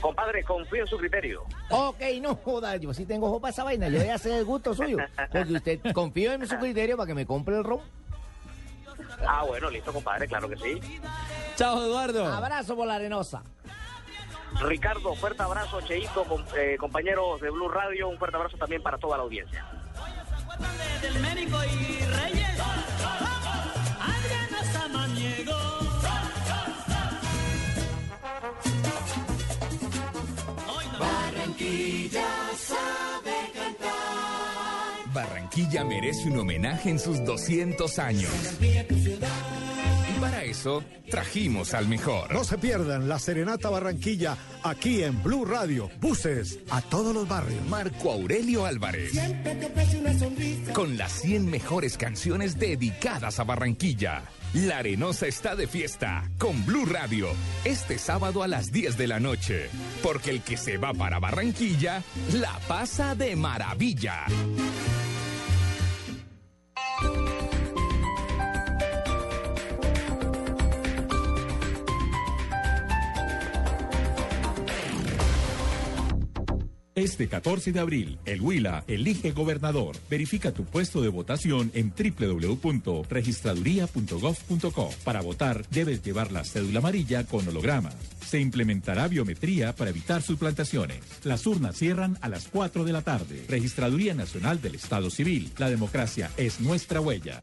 S29: Compadre, confío en su criterio.
S3: Ok, no joda, yo sí tengo ojo para esa vaina. Yo ya sé el gusto suyo. Porque usted (laughs) confío en su criterio para que me compre el ron.
S29: Ah, bueno, listo, compadre, claro que sí.
S1: Chao, Eduardo.
S3: Abrazo por la arenosa.
S29: Ricardo, fuerte abrazo, Cheito, com- eh, compañeros de Blue Radio, un fuerte abrazo también para toda la audiencia.
S27: del y Reyes.
S28: Barranquilla
S27: sabe cantar.
S28: Barranquilla merece un homenaje en sus 200 años. Y para eso trajimos al mejor.
S33: No se pierdan la Serenata Barranquilla aquí en Blue Radio. Buses a todos los barrios.
S28: Marco Aurelio Álvarez. Con las 100 mejores canciones dedicadas a Barranquilla. La Arenosa está de fiesta con Blue Radio este sábado a las 10 de la noche. Porque el que se va para Barranquilla la pasa de maravilla.
S34: Este 14 de abril, el Huila elige gobernador. Verifica tu puesto de votación en www.registraduría.gov.co. Para votar, debes llevar la cédula amarilla con hologramas. Se implementará biometría para evitar suplantaciones. Las urnas cierran a las 4 de la tarde. Registraduría Nacional del Estado Civil. La democracia es nuestra huella.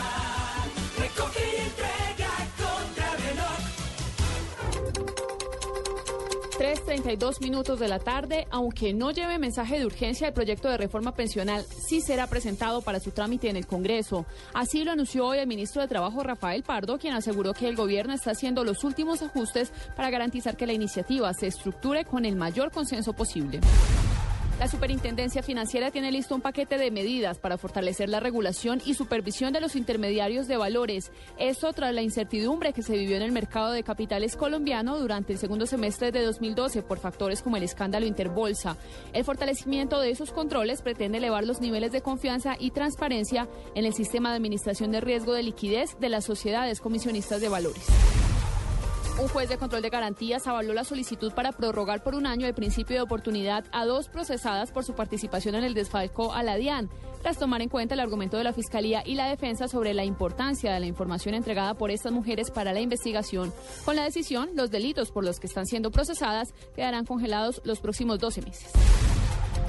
S35: 3.32 minutos de la tarde, aunque no lleve mensaje de urgencia, el proyecto de reforma pensional sí será presentado para su trámite en el Congreso. Así lo anunció hoy el ministro de Trabajo Rafael Pardo, quien aseguró que el gobierno está haciendo los últimos ajustes para garantizar que la iniciativa se estructure con el mayor consenso posible. La Superintendencia Financiera tiene listo un paquete de medidas para fortalecer la regulación y supervisión de los intermediarios de valores. Esto tras la incertidumbre que se vivió en el mercado de capitales colombiano durante el segundo semestre de 2012 por factores como el escándalo Interbolsa. El fortalecimiento de esos controles pretende elevar los niveles de confianza y transparencia en el sistema de administración de riesgo de liquidez de las sociedades comisionistas de valores. Un juez de control de garantías avaló la solicitud para prorrogar por un año el principio de oportunidad a dos procesadas por su participación en el desfalco a la DIAN, tras tomar en cuenta el argumento de la Fiscalía y la defensa sobre la importancia de la información entregada por estas mujeres para la investigación. Con la decisión, los delitos por los que están siendo procesadas quedarán congelados los próximos 12 meses.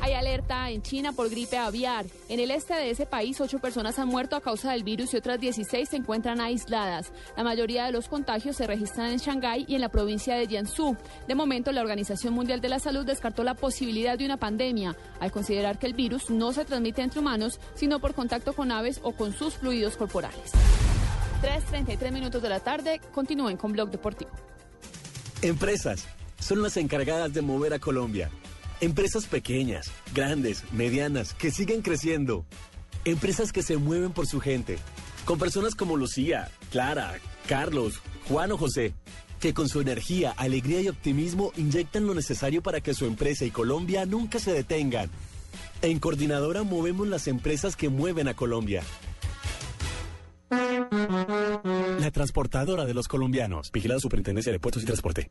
S35: Hay alerta en China por gripe aviar. En el este de ese país, ocho personas han muerto a causa del virus y otras 16 se encuentran aisladas. La mayoría de los contagios se registran en Shanghái y en la provincia de Jiangsu. De momento, la Organización Mundial de la Salud descartó la posibilidad de una pandemia, al considerar que el virus no se transmite entre humanos, sino por contacto con aves o con sus fluidos corporales. 3.33 minutos de la tarde. Continúen con Blog Deportivo.
S36: Empresas son las encargadas de mover a Colombia. Empresas pequeñas, grandes, medianas, que siguen creciendo. Empresas que se mueven por su gente. Con personas como Lucía, Clara, Carlos, Juan o José, que con su energía, alegría y optimismo inyectan lo necesario para que su empresa y Colombia nunca se detengan. En Coordinadora movemos las empresas que mueven a Colombia. La transportadora de los colombianos. Vigilada Superintendencia de Puertos y Transporte.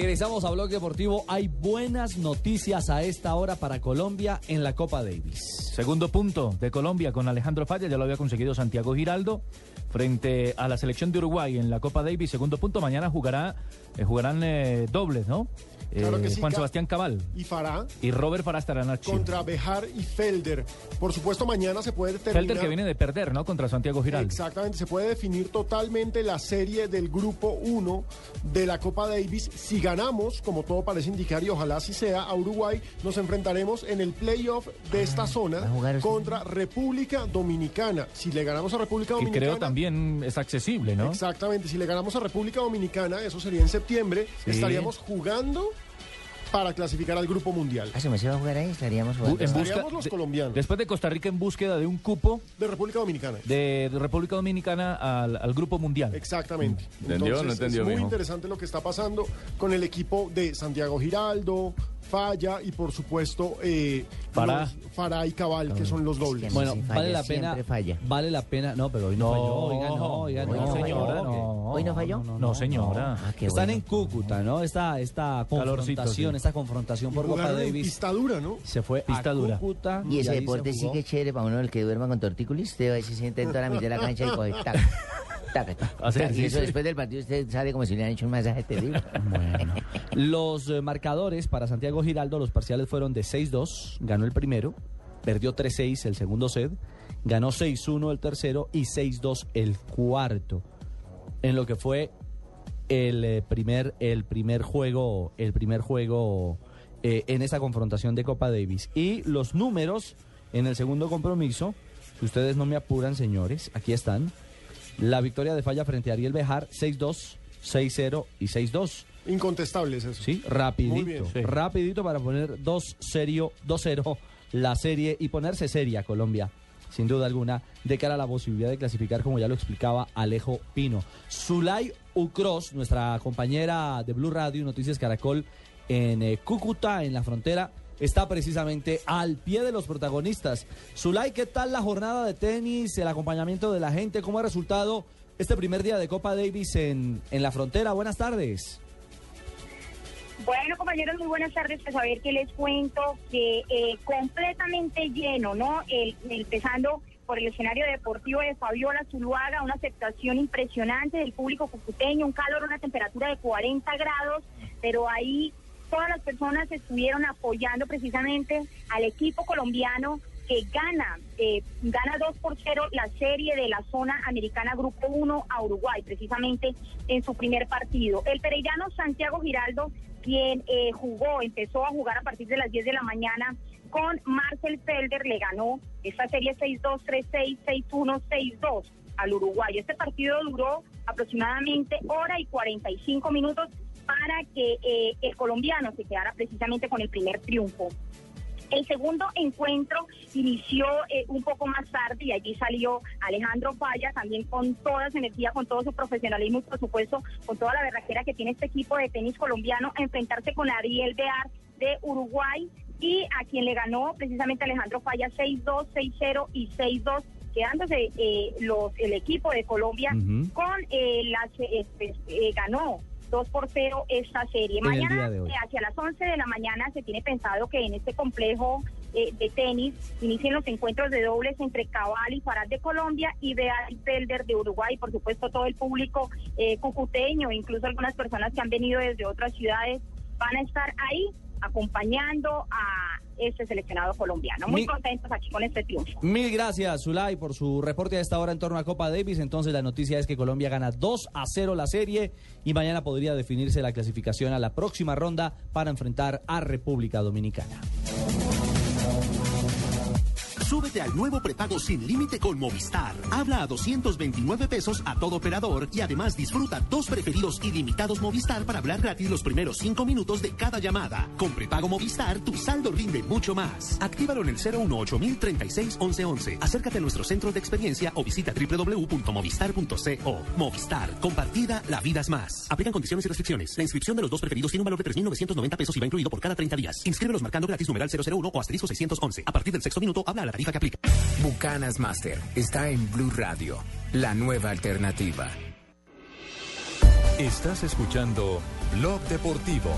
S1: Regresamos a Blog Deportivo. Hay buenas noticias a esta hora para Colombia en la Copa Davis.
S4: Segundo punto de Colombia con Alejandro Falla, ya lo había conseguido Santiago Giraldo frente a la selección de Uruguay en la Copa Davis. Segundo punto, mañana jugará, eh, jugarán eh, dobles, ¿no?
S2: Claro que
S4: Eh,
S2: sí,
S4: Juan Sebastián Cabal
S2: Y Farah
S4: y Robert Farah estarán aquí.
S2: contra Bejar y Felder. Por supuesto, mañana se puede determinar.
S4: Felder que viene de perder, ¿no? Contra Santiago Giraldo.
S2: Exactamente, se puede definir totalmente la serie del grupo 1 de la Copa Davis. Si ganamos, como todo parece indicar, y ojalá así sea, a Uruguay, nos enfrentaremos en el playoff de esta zona contra República Dominicana. Si le ganamos a República
S4: Y
S2: Dominicana.
S4: creo también es accesible, ¿no?
S2: Exactamente, si le ganamos a República Dominicana, eso sería en septiembre,
S4: Sí.
S2: estaríamos jugando para clasificar al grupo mundial.
S3: Ah, si me se va a jugar ahí, estaríamos jugando.
S4: en busca
S2: Estaríamos los
S4: de-
S2: colombianos.
S4: Después de Costa Rica en búsqueda de un cupo
S2: De República Dominicana.
S4: de, de República Dominicana al, al grupo mundial.
S2: Exactamente.
S4: ¿Entendió?
S2: Entonces,
S4: No entendió,
S2: es muy
S4: mijo.
S2: interesante lo que está pasando con el equipo de Santiago Giraldo, Falla y por supuesto eh,
S1: Farah.
S2: los Farah y Cabal, que son los dobles.
S1: Bueno, vale la pena. Vale la pena. No, pero hoy no, falló. Oiga, no, oiga,
S4: Hoy
S1: no,
S4: no, señora,
S1: no.
S4: no.
S3: ¿Hoy no falló?
S4: No, señora.
S3: Ah, qué
S1: Están
S3: bueno.
S1: en Cúcuta, ¿no? Esta, esta
S4: Calorcito,
S1: confrontación,
S4: sí.
S1: esta confrontación por Copa
S2: Jugaron en
S1: Davis
S2: pista dura, ¿no?
S1: se fue
S4: Pista
S1: a
S4: dura.
S1: Cúcuta.
S3: Y ese
S1: ahí se
S3: deporte sí
S1: jugó.
S3: que es chévere para uno el que duerma con tortícolis. Usted va y se sienta en toda la mitad de la cancha y coge Y
S4: ejercicio. (laughs)
S3: eso después del partido usted sale como si le han hecho un masaje terrible. (laughs)
S1: Los eh, marcadores para Santiago Giraldo, los parciales fueron de 6-2, ganó el primero, perdió 3-6 el segundo set, ganó 6-1 el tercero y 6-2 el cuarto. En lo que fue el eh, primer el primer juego, el primer juego eh, en esa confrontación de Copa Davis y los números en el segundo compromiso, si ustedes no me apuran, señores, aquí están. La victoria de Falla frente a Ariel Bejar 6-2, 6-0 y 6-2.
S2: Incontestables eso.
S1: Sí,
S2: Muy
S1: rapidito.
S2: bien.
S1: Sí. Rapidito para poner 2 serio, 2-0 la serie y ponerse seria Colombia, sin duda alguna, de cara a la posibilidad de clasificar, como ya lo explicaba Alejo Pino. Zulay Ucros, nuestra compañera de Blue Radio, Noticias Caracol, en eh, Cúcuta, en la frontera, está precisamente al pie de los protagonistas. Zulay, ¿qué tal la jornada de tenis, el acompañamiento de la gente? ¿Cómo ha resultado este primer día de Copa Davis en, en la frontera? Buenas tardes.
S37: Bueno, compañeros, muy buenas tardes. Pues a ver qué les cuento, que eh, completamente lleno, ¿no? El, empezando por el escenario deportivo de Fabiola Zuluaga, una aceptación impresionante del público cucuteño, un calor, una temperatura de 40 grados, pero ahí todas las personas estuvieron apoyando precisamente al equipo colombiano que gana, eh, gana 2 por 0 la serie de la zona americana Grupo 1 a Uruguay, precisamente en su primer partido. El pereirano Santiago Giraldo, quien eh, jugó, empezó a jugar a partir de las 10 de la mañana con Marcel Felder, le ganó esta serie 6-2, 3-6, 6-1, 6-2 al Uruguay. Este partido duró aproximadamente hora y 45 minutos para que eh, el colombiano se quedara precisamente con el primer triunfo. El segundo encuentro inició eh, un poco más tarde y allí salió Alejandro Falla también con toda su energía, con todo su profesionalismo y por supuesto con toda la verdadera que tiene este equipo de tenis colombiano a enfrentarse con Ariel Bear de Uruguay y a quien le ganó precisamente Alejandro Falla 6-2, 6-0 y 6-2 quedándose eh, los, el equipo de Colombia con eh, las eh, ganó 2 por 0 esta serie.
S1: En
S37: Mañana, eh, hacia las 11 de la mañana, se tiene pensado que en este complejo eh, de tenis inicien los encuentros de dobles entre Cabal y Farad de Colombia y Beal Felder de Uruguay. Por supuesto, todo el público eh, cucuteño, incluso algunas personas que han venido desde otras ciudades, van a estar ahí acompañando a este seleccionado colombiano. Muy contentos aquí con este triunfo.
S1: Mil gracias, Zulay, por su reporte a esta hora en torno a Copa Davis. Entonces, la noticia es que Colombia gana 2 a 0 la serie y mañana podría definirse la clasificación a la próxima ronda para enfrentar a República Dominicana.
S38: Súbete al nuevo prepago sin límite con Movistar. Habla a 229 pesos a todo operador y además disfruta dos preferidos ilimitados Movistar para hablar gratis los primeros cinco minutos de cada llamada. Con prepago Movistar, tu saldo rinde mucho más. Actívalo en el 018 36 1111. Acércate a nuestro centro de experiencia o visita www.movistar.co. Movistar, compartida, la vida es más. Aplican condiciones y restricciones. La inscripción de los dos preferidos tiene un valor de 3.990 pesos y va incluido por cada 30 días. Inscríbelos marcando gratis numeral 001 o asterisco 611. A partir del sexto minuto, habla a la tarifa aplica.
S28: Bucanas Master está en Blue Radio, la nueva alternativa.
S10: Estás escuchando Blog Deportivo.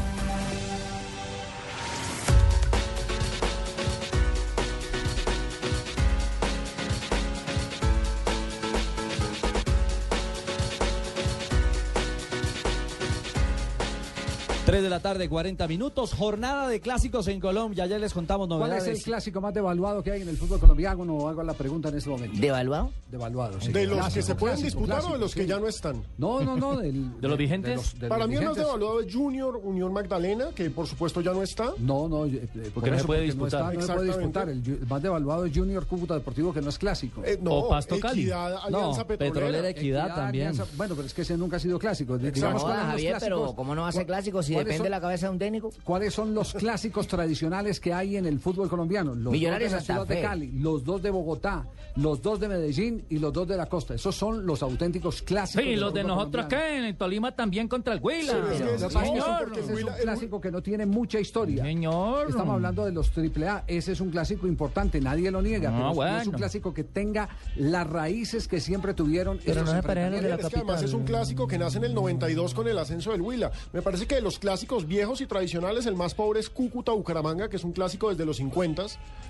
S1: Tres de la tarde, 40 minutos. Jornada de clásicos en Colombia. Ya les contamos
S39: ¿Cuál
S1: novedades.
S39: es el clásico más devaluado que hay en el fútbol colombiano? No hago la pregunta en este momento.
S3: ¿Devaluado?
S39: Devaluado, sí.
S2: ¿De los
S39: Clásico,
S2: que se pueden
S39: clásico,
S2: disputar o de los que ya no están?
S39: No, no, no. del- (laughs)
S4: ¿De los vigentes?
S39: de
S2: Para
S39: los
S2: mí el más devaluado es Junior, Unión Magdalena, que por supuesto ya no está.
S39: No, no, eh, eh, por
S4: no se puede
S39: porque
S4: disputar.
S39: No, está, no se puede disputar. El, más devaluado es Junior Cúcuta Deportivo, que no es clásico.
S2: Eh, no,
S4: O Pasto Cali.
S2: Equidad, Alianza
S1: No,
S2: Petrolera.
S1: Petrolera Equidad también.
S39: Alianza- bueno, pero es que ese nunca ha sido clásico. Digamos, ¿cuáles son los
S3: Javier, pero? ¿cómo no va a ser
S39: ¿Cuál-
S3: clásico si depende
S39: son-
S3: de la cabeza de un técnico?
S39: ¿Cuáles son los clásicos tradicionales que hay en el fútbol colombiano? Los
S3: Millonarios
S39: dos de la ciudad de. Cali, los dos de Bogotá, los dos de Medellín y los dos de la costa. Esos son los auténticos clásicos.
S4: Sí,
S39: del
S4: los de nosotros que en el Tolima también contra el Huila.
S2: Sí, es es-
S39: es un clásico que no tiene mucha historia.
S4: Señor.
S39: Estamos hablando de los AAA. Ese es un clásico importante, nadie lo niega,
S4: No,
S39: pero no es
S4: bueno.
S39: un clásico que tenga las raíces que siempre tuvieron
S3: Pero no los de la.
S2: Es que además es un clásico que nace en el 92 con el ascenso del Huila. Me parece que de los clásicos viejos y tradicionales, el más pobre es Cúcuta Bucaramanga, que es un clásico desde los 50,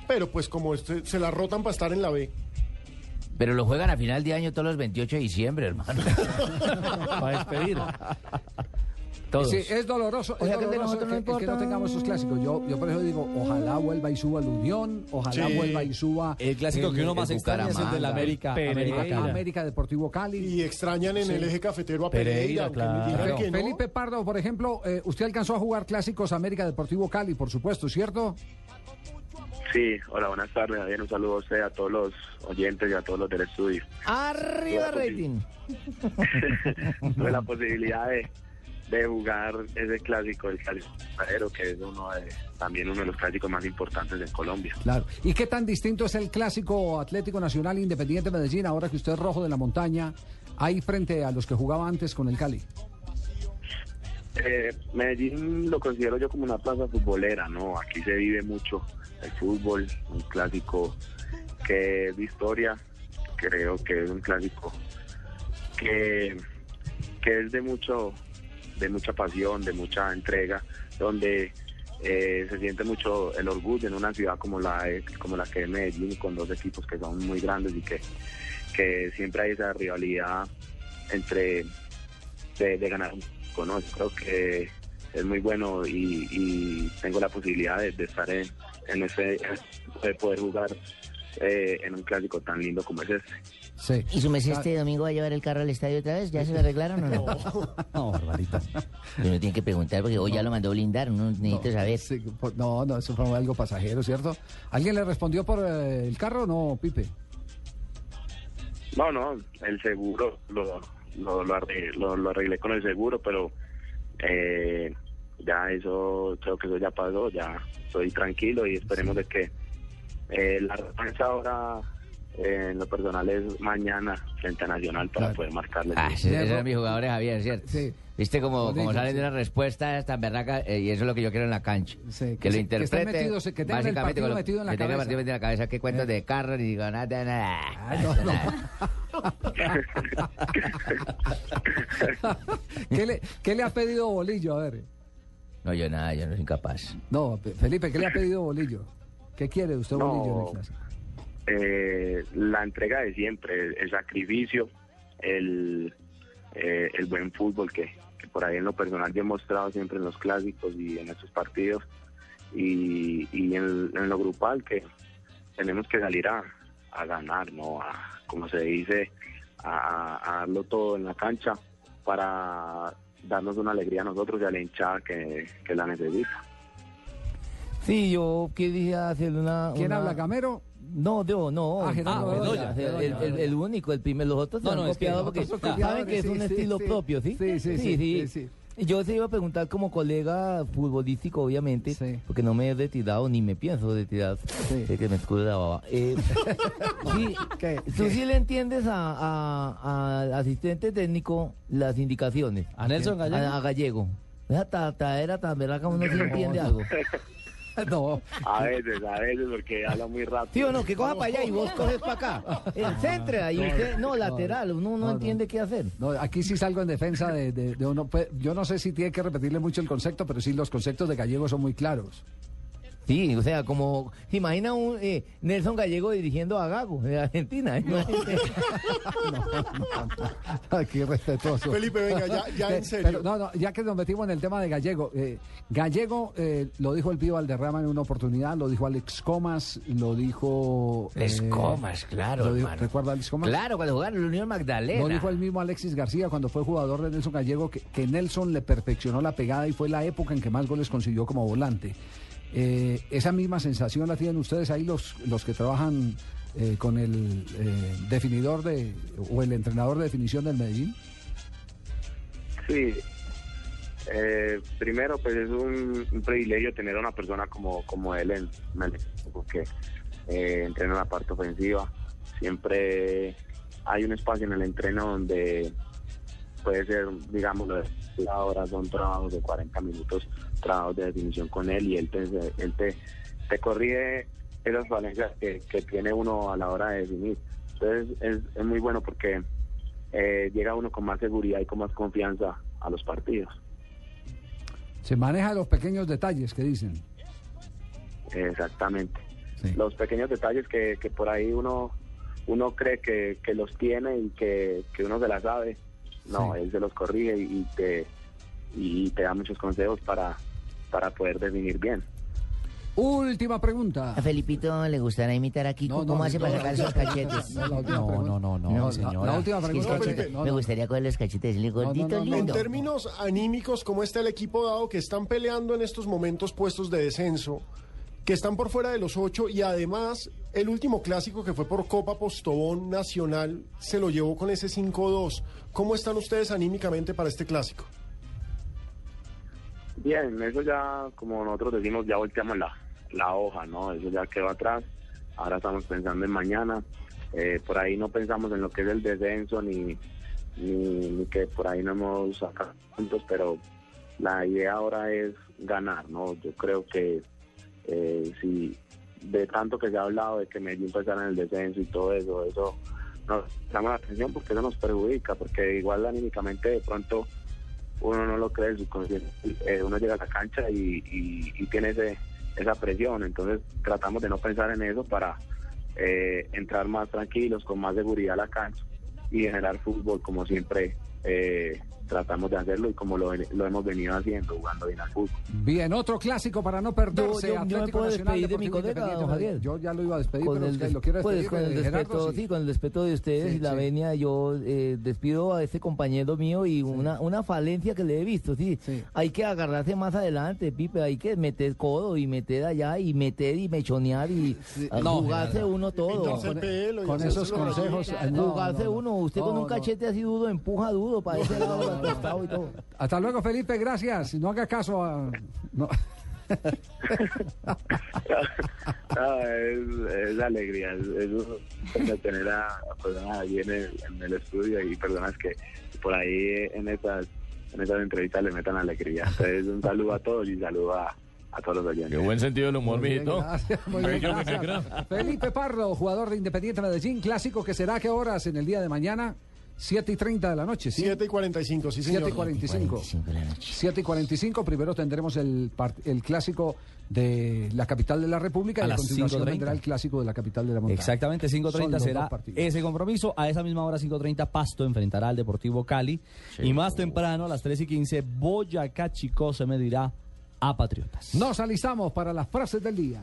S2: pero pues como este, se la rotan para estar en la B.
S3: Pero lo juegan a final de año todos los 28 de diciembre, hermano. (laughs)
S4: Para despedir. Todos.
S39: Sí, es doloroso, es
S3: O sea, que de
S39: doloroso
S3: nosotros no
S39: que, que no
S3: importa.
S39: tengamos esos clásicos. Yo, yo por eso digo, ojalá vuelva y suba el Unión, ojalá
S2: Sí.
S39: vuelva y suba
S1: El clásico que uno más extraña es el de la América.
S4: Pereira.
S1: América Cali.
S39: América Deportivo Cali.
S2: Y extrañan en
S39: Sí.
S2: el eje cafetero a Pereira,
S4: claro.
S2: que no.
S39: Felipe Pardo, por ejemplo, eh, usted alcanzó a jugar clásicos América Deportivo Cali, por supuesto, ¿cierto?
S40: Sí, hola, buenas tardes, Javier. Un saludo a usted, a todos los oyentes y a todos los del estudio.
S3: Arriba rating. (laughs)
S40: Tuve la posibilidad de, de jugar ese clásico, el clásico Cafetero, que es uno de, también uno de los clásicos más importantes en Colombia.
S39: Claro. ¿Y qué tan distinto es el clásico Atlético Nacional Independiente Medellín ahora que usted es rojo de la montaña, ahí frente a los que jugaba antes con el Cali?
S40: Eh, Medellín lo considero yo como una plaza futbolera, ¿no? Aquí se vive mucho el fútbol, un clásico que es de historia, creo que es un clásico que, que es de mucho de mucha pasión, de mucha entrega, donde eh, se siente mucho el orgullo en una ciudad como la como la que es Medellín, con dos equipos que son muy grandes y que, que siempre hay esa rivalidad entre de, ganar un conozco, creo que es muy bueno y, tengo la posibilidad de, de estar en, en ese, de poder jugar eh, en un clásico tan lindo como es este.
S39: Sí.
S3: ¿Y su mes este domingo va a llevar el carro al estadio otra vez? ¿Ya se lo arreglaron o no? (laughs)
S39: No, Barbarita.
S3: Uno tiene que preguntar porque hoy ya lo mandó blindar, uno necesita saber.
S39: Sí, por- no, no, eso fue algo pasajero, ¿cierto? ¿Alguien le respondió por eh, el carro o no, Pipe?
S40: No, no, el seguro lo, lo, lo, arreglé, lo, lo arreglé con el seguro, pero eh, ya eso, creo que eso ya pasó, ya estoy tranquilo y esperemos de que eh, la revancha ahora eh, en lo personal es mañana frente a Nacional para poder marcarle.
S3: Ah, esos eran mis jugadores, Javier, ¿cierto?
S39: Sí.
S3: Viste como, como salen de una respuesta tan berraca y eso es lo que yo quiero en la cancha.
S39: Sí,
S3: que,
S39: que
S3: lo
S39: se- que
S3: interprete.
S39: metidos, que tengan el
S3: básicamente
S39: partido
S3: con lo-
S39: metido en la
S3: que
S39: cabeza.
S3: partido metido en la cabeza. ¿Qué cuentos
S39: Eh.
S3: de carro? Ni digo nada, nada.
S39: Ah, no, no. (laughs) ¿Qué le, ¿Qué le ha pedido Bolillo? A ver.
S3: No, yo nada, yo no soy incapaz.
S39: No, Pe- Felipe, ¿qué le ha pedido Bolillo? ¿Qué quiere usted,
S40: No.
S39: Bolillo, en el clásico?
S40: Eh, la entrega de siempre, el, el sacrificio, el, eh, el buen fútbol que, que por ahí en lo personal yo he mostrado siempre en los clásicos y en estos partidos y, y en, en lo grupal que tenemos que salir a, a ganar, ¿no? A, como se dice, a, a darlo todo en la cancha para darnos una alegría a nosotros y a la hinchada que, que la necesita.
S3: Sí, yo quería hacer una...
S39: ¿Quién
S3: una-
S39: habla, Gamero?
S3: No, yo no.
S39: Ah, Gerardo
S3: Ah,
S39: Bedoya,
S3: el,
S39: Bedoya,
S3: el- el único, el primer, los otros
S1: No,
S3: se
S1: no,
S3: han
S1: es que
S3: copiado porque saben que es un estilo
S39: sí.
S3: propio, ¿sí?
S39: Sí, sí, sí, sí, sí.
S3: Yo se iba a preguntar como colega futbolístico, obviamente, porque no me he retirado ni me pienso retirar, sé que me escurre la baba. Eh, (laughs) sí, tú sí le entiendes a, a- al asistente técnico las indicaciones.
S1: ¿A Nelson Gallego?
S3: A, a Gallego. Esa ta- traera tan verdad que uno sí entiende algo. (laughs) (laughs)
S39: No.
S40: A veces, a veces, porque habla muy rápido.
S3: Sí o no, que coja para allá y vos coges para acá. El centro, ahí usted, no, lateral, uno no, entiende qué hacer.
S39: No, aquí sí salgo en defensa de, de- de uno. Pues, Yo no sé si tiene que repetirle mucho el concepto, pero sí los conceptos de Gallego son muy claros.
S3: Sí, o sea, como, ¿se imagina un eh, Nelson Gallego dirigiendo a Gago de Argentina? Imagínate. (laughs)
S39: Qué respetuoso.
S2: Felipe, venga, ya- ya en
S39: Eh,
S2: serio.
S39: pero no, no, ya que nos metimos en el tema de Gallego. eh, Gallego eh, lo dijo el Pío Valderrama en una oportunidad, lo dijo Alex Comas, lo dijo...
S3: Alex
S39: eh,
S3: Comas, claro,
S39: lo dijo-. ¿Recuerda Alex Comas?
S3: Claro, cuando jugaron en la Unión Magdalena.
S39: Lo dijo el mismo Alexis García cuando fue jugador de Nelson Gallego, que, que Nelson le perfeccionó la pegada y fue la época en que más goles consiguió como volante. Eh, esa misma sensación la tienen ustedes ahí los, los que trabajan eh, con el eh, definidor de o el entrenador de definición del Medellín.
S40: Sí. Eh, primero, pues es un, privilegio tener a una persona como, como él en, porque entrena la parte ofensiva. Siempre hay un espacio en el entreno donde puede ser, digamos, ahora son trabajos de 40 minutos, trabajos de definición con él y él te, él te, te corrige esas falencias que, que tiene uno a la hora de definir. Entonces es, es muy bueno porque eh, llega uno con más seguridad y con más confianza a los partidos.
S39: Se maneja los pequeños detalles que dicen.
S40: Exactamente. Los pequeños detalles que, que por ahí uno uno cree que, que los tiene y que, que uno se la sabe. No, él se los corrige y te y te da muchos consejos para, para poder definir bien.
S39: Última pregunta.
S41: A Felipito le gustará imitar a Kiko.
S39: No, no,
S41: ¿Cómo hace
S39: no,
S41: para
S39: no,
S41: sacar
S39: no,
S41: esos cachetes?
S39: no, No, no, no,
S41: la-
S39: señora. la última pregunta,
S41: es que
S39: Felipe. No,
S41: Me gustaría coger los cachetes. Le gordito
S2: En
S41: lindo.
S2: términos anímicos, ¿cómo está el equipo dado que están peleando en estos momentos puestos de descenso? Que están por fuera de los ocho y además el último clásico que fue por Copa Postobón Nacional se lo llevó con ese 5-2. ¿Cómo están ustedes anímicamente para este clásico?
S40: Bien, eso ya, como nosotros decimos, ya volteamos la, la hoja, ¿no? Eso ya quedó atrás. Ahora estamos pensando en mañana. Eh, por ahí no pensamos en lo que es el descenso ni, ni, ni que por ahí no hemos sacado puntos, pero la idea ahora es ganar, ¿no? Yo creo que eh, si de tanto que se ha hablado de que Medellín estar en el descenso y todo eso, eso nos llama la atención porque eso nos perjudica, porque igual anímicamente de pronto uno no lo cree, el subconsciente, eh, uno llega a la cancha y, y- y tiene ese, esa presión, entonces tratamos de no pensar en eso para eh, entrar más tranquilos, con más seguridad a la cancha y generar fútbol como siempre eh, tratamos de hacerlo y como lo, lo hemos venido haciendo, jugando bien al fútbol.
S39: Bien, otro clásico para no perderse.
S3: Yo- yo- yo me
S39: Atlético
S3: puedo
S39: Nacional,
S3: despedir de mi colega.
S39: Yo ya lo iba a despedir,
S3: Con
S39: pero
S3: el,
S39: usted lo quiere
S3: pues,
S39: despedir.
S3: con el
S39: eh, Gerardo,
S3: respeto,
S39: sí.
S3: sí, con el respeto de ustedes
S39: Sí,
S3: y la
S39: sí.
S3: venia, yo eh, despido a este compañero mío y una, una falencia que le he visto, sí. Hay que agarrarse más adelante, Pipe, hay que meter codo y meter allá y meter y mechonear y
S39: No,
S3: jugarse uno todo.
S39: Pintarse el pelo Con esos consejos, no,
S3: jugarse
S39: no, no.
S3: uno, usted con
S39: No,
S3: un
S39: no.
S3: cachete así duro empuja duro para ese lado y todo.
S39: Hasta luego, Felipe, gracias. No haga caso a... no. (laughs)
S40: Ah, es, es la alegría, es, es tener a, personas ahí en el, en el estudio y personas que por ahí en esas, en esas entrevistas le metan alegría. Entonces un saludo a todos y saludo a, a todos los oyentes.
S4: Qué buen sentido del humor,
S39: Muy bien,
S4: mijito.
S39: gracias, muy bien,
S4: Bello, mi
S39: gracias.
S4: negra.
S39: Felipe Pardo, jugador de Independiente Medellín, clásico que será a qué horas en el día de mañana? 7 y 30 de la noche, ¿sí?
S2: 7 y 45, sí, señor.
S39: 7 y 45. 7 y 45, primero tendremos el, el clásico de la capital de la República
S1: A
S39: y a
S1: las
S39: continuación
S1: 5:30.
S39: vendrá el clásico de la capital de la montaña.
S1: Exactamente,
S39: Son
S1: 5.30
S39: los
S1: será ese compromiso. A esa misma hora, 5.30, Pasto enfrentará al Deportivo Cali. y más temprano, a las 3 y 15, Boyacá Chico se medirá a Patriotas.
S39: Nos alistamos para las frases del día.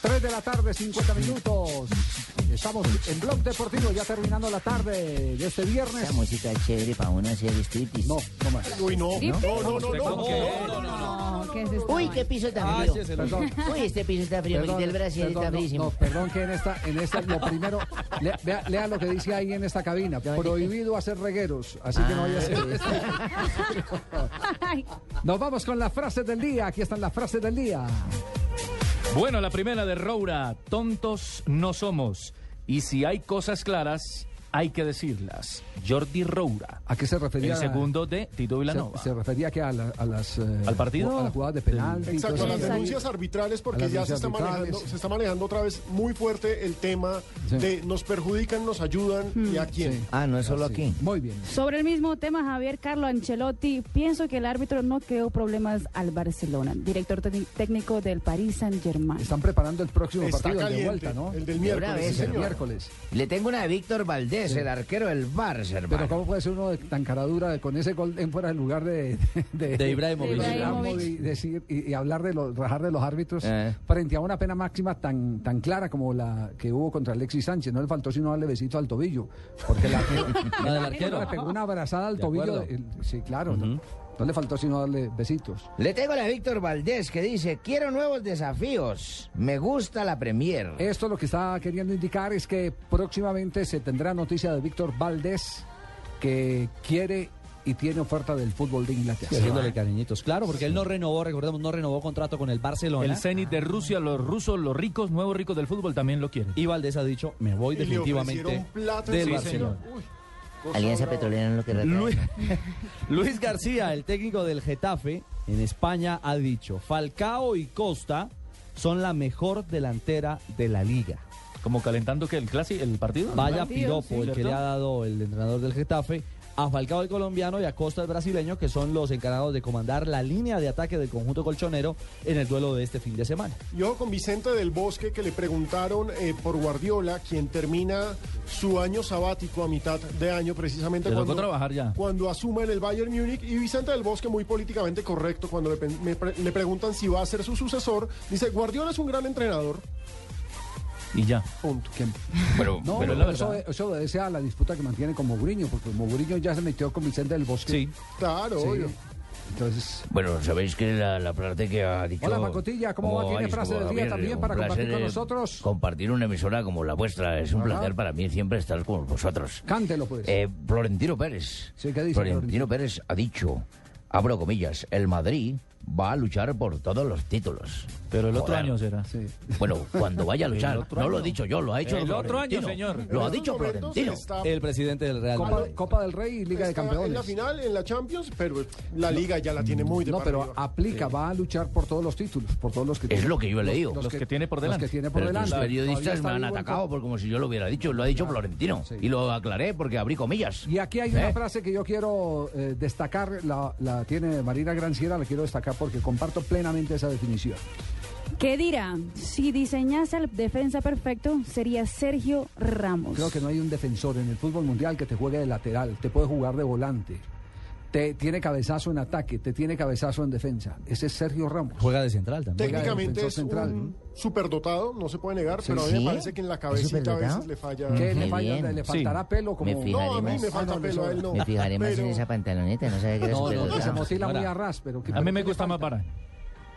S39: Tres de la tarde, 50 minutos. Estamos en Blog Deportivo, ya terminando la tarde de este viernes.
S3: Esa música es chévere para uno hacer striptease.
S39: No, no más.
S2: Uy, no.
S3: ¿No?
S2: No, no, no, no.
S3: No,
S42: ¿qué es esto?
S3: Uy, qué piso tan
S39: Ah,
S3: frío.
S39: perdón.
S3: Uy, este piso está frío.
S39: Perdón,
S3: el Brasil
S39: perdón,
S3: está
S39: no,
S3: frísimo.
S39: no, perdón que en esta, en esta, lo primero, lea, vea- lea lo que dice ahí en esta cabina. Prohibido hacer regueros, así que no vaya a ser. (laughs) Nos vamos con las frases del día. Aquí están las frases del día.
S4: Bueno, la primera de Roura, tontos no somos. Y si hay cosas claras, hay que decirlas. Jordi Roura.
S39: ¿A qué se refería?
S4: El segundo de Tito Villanova.
S39: Se, se refería que a, la- a las eh,
S4: ¿Al partido?
S39: a las jugadas de penal.
S2: Exacto, a las denuncias arbitrales, porque ya se está, manejando, se está manejando otra vez muy fuerte el tema
S39: Sí.
S2: de nos perjudican, nos ayudan y a quién.
S3: Ah, no es solo aquí.
S39: Muy bien.
S42: Sobre el mismo tema, Javier Carlo Ancelotti, pienso que el árbitro no creó problemas al Barcelona, director técnic- técnico del Paris Saint-Germain.
S39: Están preparando el próximo
S2: Está
S39: partido, el de
S2: caliente,
S39: vuelta, ¿no?
S2: el del miércoles.
S3: vez,
S39: El miércoles.
S3: Le tengo una de Víctor Valdés,
S39: Sí.
S3: el arquero del Barça,
S39: Pero
S3: hermano.
S39: ¿cómo puede ser uno de tan caradura con ese gol en fuera del lugar de, de,
S1: De Ibrahimovic.
S39: de
S42: Ibrahimovic.
S39: y, decir, y, y hablar de los, rajar de los árbitros
S3: Eh.
S39: frente a una pena máxima tan, tan clara como la que hubo contra Alexis Sánchez? No le faltó sino darle besito al tobillo. Porque la, (laughs)
S1: La del arquero.
S39: le pegó una abrazada al
S1: De
S39: tobillo. sí, claro. no, no le faltó sino darle besitos.
S3: Le tengo la de Víctor Valdés que dice, quiero nuevos desafíos, me gusta la Premier.
S39: Esto lo que está queriendo indicar es que próximamente se tendrá noticia de Víctor Valdés que quiere y tiene oferta del fútbol de Inglaterra.
S1: Haciéndole cariñitos. Claro, porque él no renovó, recordemos, no renovó contrato con el Barcelona.
S4: El Zenit de Rusia, los rusos, los ricos, nuevos ricos del fútbol también lo quieren.
S1: Y Valdés ha dicho, me voy definitivamente del
S2: sí,
S1: Barcelona.
S3: Alianza. Petrolera no lo traer.
S1: Luis, Luis García, el técnico del Getafe en España, ha dicho, Falcao y Costa son la mejor delantera de la liga.
S4: Como calentando que el clásico, el partido.
S1: Vaya
S42: partido,
S1: piropo el que le ha dado el entrenador del Getafe a Falcao el colombiano y a Costa el brasileño, que son los encargados de comandar la línea de ataque del conjunto colchonero en el duelo de este fin de semana.
S2: Yo con Vicente del Bosque que le preguntaron eh, por Guardiola, quien termina su año sabático a mitad de año precisamente cuando,
S4: trabajar ya.
S2: cuando asuma en el Bayern Múnich y Vicente del Bosque muy políticamente correcto cuando le, me le preguntan si va a ser su sucesor, dice Guardiola es un gran entrenador,
S4: Y ya.
S2: punto.
S4: Pero,
S39: No,
S4: pero la
S39: eso,
S4: verdad.
S39: eso obedece a la disputa que mantiene con Mourinho, porque Mourinho ya se metió con Vicente del Bosque.
S4: Sí.
S2: Claro,
S39: Sí.
S2: obvio.
S39: Entonces,
S3: Bueno, sabéis que la, la parte que ha dicho...
S39: Hola, Macotilla, ¿cómo va? ¿Tiene frase del día también para compartir con nosotros?
S3: Compartir una emisora como la vuestra. Es un
S39: Ajá.
S3: placer para mí siempre estar con vosotros.
S39: cántelo pues.
S3: Eh, Florentino Pérez.
S39: Sí, ¿qué dice
S3: Florentino
S39: Florentino?
S3: Pérez ha dicho, abro comillas, el Madrid va a luchar por todos los títulos.
S4: Pero el otro
S3: Joder.
S4: año será.
S39: Sí.
S3: Bueno, cuando vaya a (laughs) luchar. No lo he dicho yo, lo ha dicho
S4: El otro año, señor.
S3: Lo ha dicho Florentino.
S2: está-
S1: El presidente del Real
S39: Copa,
S1: Madrid.
S39: Copa del Rey y Liga de Campeones.
S2: en la final, en la Champions, pero la liga ya la tiene muy de
S39: No, pero
S2: arriba.
S39: aplica, va a luchar por todos los títulos, por todos los que
S3: Es
S39: tiene.
S3: lo que yo he leído.
S4: Los que tiene por delante.
S39: Los que tiene por
S3: Pero
S39: delante.
S3: los periodistas me han atacado
S39: Copa.
S3: por como si yo lo hubiera dicho. Lo ha dicho Florentino.
S39: sí.
S3: Y lo aclaré porque abrí comillas.
S39: Y aquí hay una
S3: ¿Eh?
S39: frase que yo quiero eh, destacar, la, la tiene Marina Granciera, la quiero destacar porque comparto plenamente esa definición.
S42: ¿Qué dirá? Si diseñase al defensa perfecto, sería Sergio Ramos.
S39: Creo que no hay un defensor en el fútbol mundial que te juegue de lateral, te puede jugar de volante. Te tiene cabezazo en ataque, te tiene cabezazo en defensa. Ese es Sergio Ramos.
S1: Juega de central también.
S2: Técnicamente es
S39: central.
S2: un superdotado, no se puede negar,
S39: Sí.
S2: pero a mí me
S39: ¿Sí?
S2: parece que en la cabecita a veces le falla.
S39: ¿Qué le falla? ¿Le faltará pelo como
S43: Me fijaré
S2: No, a mí
S43: más.
S2: me falta pelo, a él no.
S43: Me fijaré más en esa pantaloneta, no sabía que era
S39: No, no, se motila muy a ras, pero ¿qué-
S4: A mí me gusta más Varane.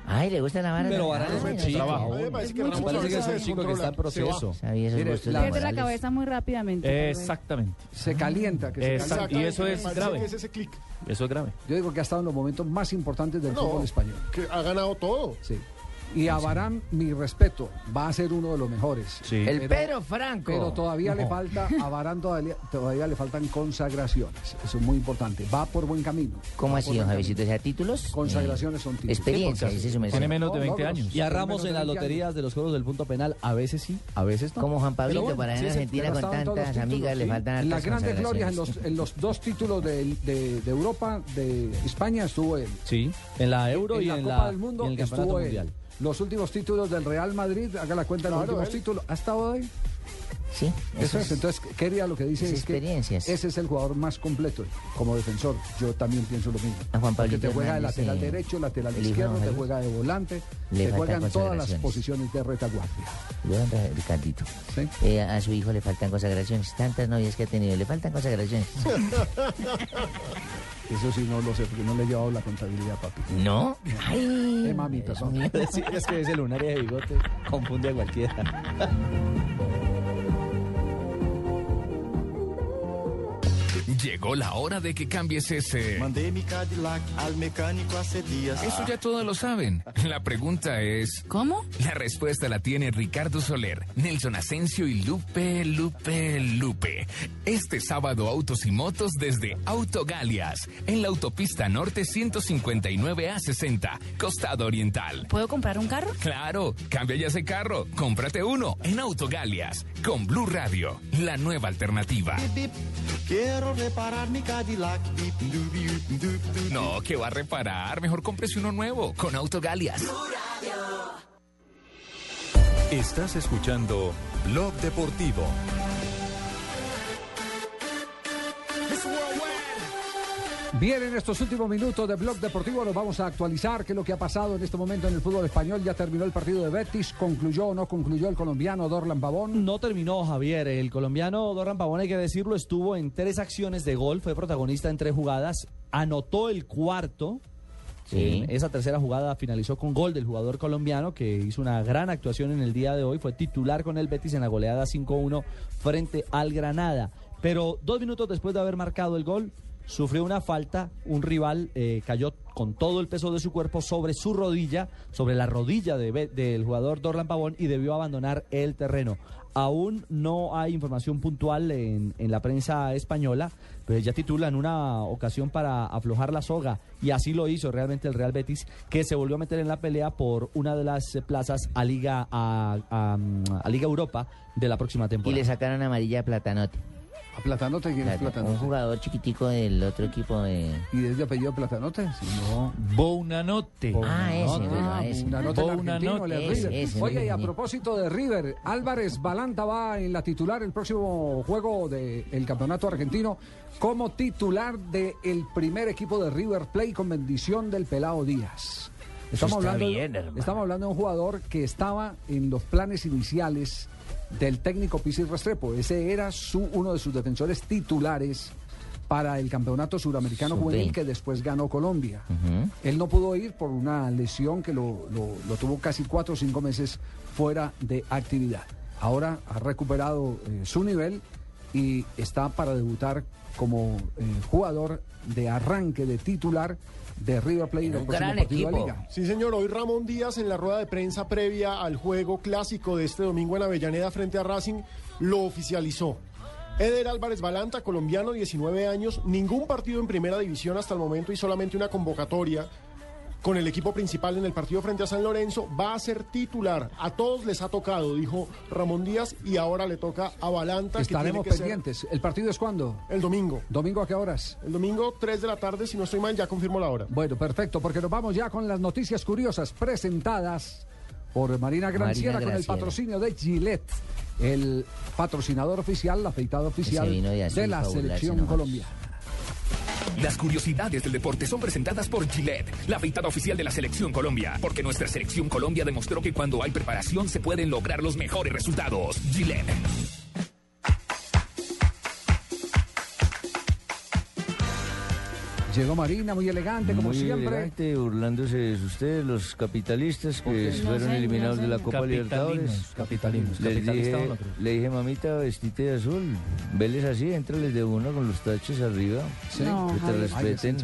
S43: Ay, ¿le gusta la vara?
S1: Pero es un
S43: no
S1: chico.
S43: trabajo.
S2: Me parece que
S1: parece que es
S2: se
S1: un chico que está en
S2: descontrola, se va.
S1: proceso.
S42: Pierde la cabeza muy rápidamente.
S4: Exactamente.
S39: Se calienta. Que se.
S4: Y eso es grave.
S2: es ese clic.
S4: Eso es grave.
S39: Yo digo que ha estado en los momentos más importantes del
S2: No.
S39: fútbol español.
S2: Que ha ganado todo.
S39: Sí. Y a Barán, mi respeto, va a ser uno de los mejores.
S4: Sí.
S43: El Pedro Franco.
S39: Pero todavía le falta, a Barán todavía, todavía le faltan consagraciones. Eso es muy importante. Va por buen camino.
S43: ¿Cómo
S39: Va
S43: así,
S39: por
S43: don
S39: buen
S43: Javiercito? O sea, títulos.
S39: Consagraciones
S43: Eh,
S39: son títulos.
S43: Experiencia,
S39: Sí,
S43: merced.
S4: Tiene menos de
S39: No,
S4: 20
S39: logros.
S4: años.
S1: Y a Ramos en las
S39: 20 años.
S1: loterías de los juegos del punto penal, a veces sí, a veces no.
S43: Como Juan Pablito,
S1: Pero bueno,
S43: para
S1: sí,
S43: en Argentina
S39: Pero
S43: con tantas
S39: títulos,
S43: amigas le faltan
S39: En las grandes glorias, en los, en los dos títulos de, de- de Europa, de España, estuvo él.
S1: Sí, en la Euro
S39: en
S1: y
S39: la
S1: en
S39: Copa
S1: la
S39: del Mundo estuvo él. Los últimos títulos del Real Madrid, haga la cuenta de los
S2: Claro,
S39: últimos
S2: él.
S39: títulos. ¿Ha estado ahí?
S43: Sí,
S39: Eso
S43: eso
S39: es.
S43: es.
S39: Entonces, Keria lo que dice
S43: es
S39: es que ese es el jugador más completo como defensor. Yo también pienso lo mismo.
S43: A Juan
S39: Porque te juega de lateral
S43: eh,
S39: derecho, lateral izquierdo, te juega de volante,
S43: Le
S39: te
S43: faltan
S39: juega en todas las posiciones de retaguardia.
S43: Ricardito.
S39: ¿sí?
S43: Eh, a su hijo le faltan consagraciones. Tantas novias que ha tenido, le faltan consagraciones. (laughs)
S39: Eso sí no lo sé, porque no le he llevado la contabilidad, papi.
S43: ¿No? Ay.
S39: Eh, mami, perdón.
S1: Sí, es que ese lunaria de bigote confunde a cualquiera. (laughs)
S28: Llegó la hora de que cambies ese...
S44: Mandei mi Cadillac al mecánico hace días.
S28: Eso ya todos lo saben. La pregunta es...
S42: ¿Cómo?
S28: La respuesta la tiene Ricardo Soler, Nelson Asensio y Lupe, Lupe, Lupe. Este sábado autos y motos desde Autogalias, en la autopista norte 159 a 60, costado oriental.
S42: ¿Puedo comprar un carro?
S28: Claro, cambia ya ese carro, cómprate uno en Autogalias, con Blue Radio, la nueva alternativa.
S44: Bip, quiero reparar mi Cadillac.
S28: No, que va a reparar, mejor cómprese uno nuevo, con Autogalias.
S10: Estás escuchando Blog Deportivo.
S39: Bien, en estos últimos minutos de Blog Deportivo nos vamos a actualizar qué es lo que ha pasado en este momento en el fútbol español. Ya terminó el partido de Betis, concluyó o no concluyó el colombiano Dorlan Pavón.
S1: No terminó Javier. El colombiano Dorran Pavón, hay que decirlo, estuvo en tres acciones de gol, fue protagonista en tres jugadas, anotó el cuarto.
S43: Sí.
S1: En esa tercera jugada finalizó con gol del jugador colombiano que hizo una gran actuación en el día de hoy. Fue titular con el Betis en la goleada 5-1 frente al Granada. Pero dos minutos después de haber marcado el gol, sufrió una falta. Un rival eh, cayó con todo el peso de su cuerpo sobre su rodilla, sobre la rodilla de del jugador Dorlan Pavón y debió abandonar el terreno. Aún no hay información puntual en, en la prensa española, pero ya titulan una ocasión para aflojar la soga y así lo hizo realmente el Real Betis, que se volvió a meter en la pelea por una de las plazas a Liga a, a, a Liga Europa de la próxima
S43: Y
S1: temporada.
S43: le sacaron amarilla a Platanote.
S39: ¿A Platanote quién es
S43: Un
S39: Platanote?
S43: jugador chiquitico del otro equipo de...
S39: ¿Y es de apellido Platanote? Sí, no.
S4: Bounanote.
S43: Ah, ese,
S39: Ah,
S43: bueno, ese.
S39: Bounanote, el de
S43: Ese, ese,
S39: Oye, y a propósito de River, Álvarez Balanta va en la titular el próximo juego del campeonato argentino como titular del primer equipo de River Plate con bendición del Pelao Díaz. Estamos hablando,
S43: bien,
S39: estamos hablando de un jugador que estaba en los planes iniciales del técnico Pisis Restrepo. Ese era su, uno de sus defensores titulares para el campeonato suramericano
S43: Sub-20.
S39: juvenil que después ganó Colombia. Él no pudo ir por una lesión que lo, lo- lo tuvo casi cuatro o cinco meses fuera de actividad. Ahora ha recuperado eh, su nivel y está para debutar como eh, jugador de arranque, de titular de River Plate en el
S43: Un
S39: próximo
S43: gran
S39: partido de
S43: equipo.
S39: Liga.
S2: Sí, señor. Hoy Ramón Díaz en la rueda de prensa previa al juego clásico de este domingo en Avellaneda frente a Racing lo oficializó. Eder Álvarez Balanta, colombiano, 19 años, ningún partido en primera división hasta el momento y solamente una convocatoria con el equipo principal en el partido frente a San Lorenzo, va a ser titular. A todos les ha tocado, dijo Ramón Díaz, y ahora le toca a Balanta. que
S39: Estaremos
S2: tiene que ser
S39: pendientes. ¿El partido es cuándo?
S2: El domingo.
S39: ¿Domingo a qué horas?
S2: El domingo, 3 de la tarde, si no estoy mal, ya confirmo la hora.
S39: Bueno, perfecto, porque nos vamos ya con las noticias curiosas presentadas por Marina Granciera
S43: Marina
S39: con el patrocinio de Gillette, el patrocinador oficial, la afeitada oficial
S43: de
S39: la selección colombiana.
S28: Las curiosidades del deporte son presentadas por Gillette, la afeitada oficial de la Selección Colombia, porque nuestra Selección Colombia demostró que cuando hay preparación se pueden lograr los mejores resultados. Gillette.
S39: Llegó Marina, muy elegante, como
S43: Muy
S39: siempre.
S43: elegante, burlándose de ustedes, los capitalistas que fueron
S39: No,
S43: eliminados de la. Copa
S39: Capitalinos,
S43: Libertadores.
S4: capitalinos.
S43: Les
S4: Capitalista
S43: dije, le dije, mamita, vestite de azul. Veles así, entrales de uno con los taches arriba.
S42: No,
S43: que te respeten.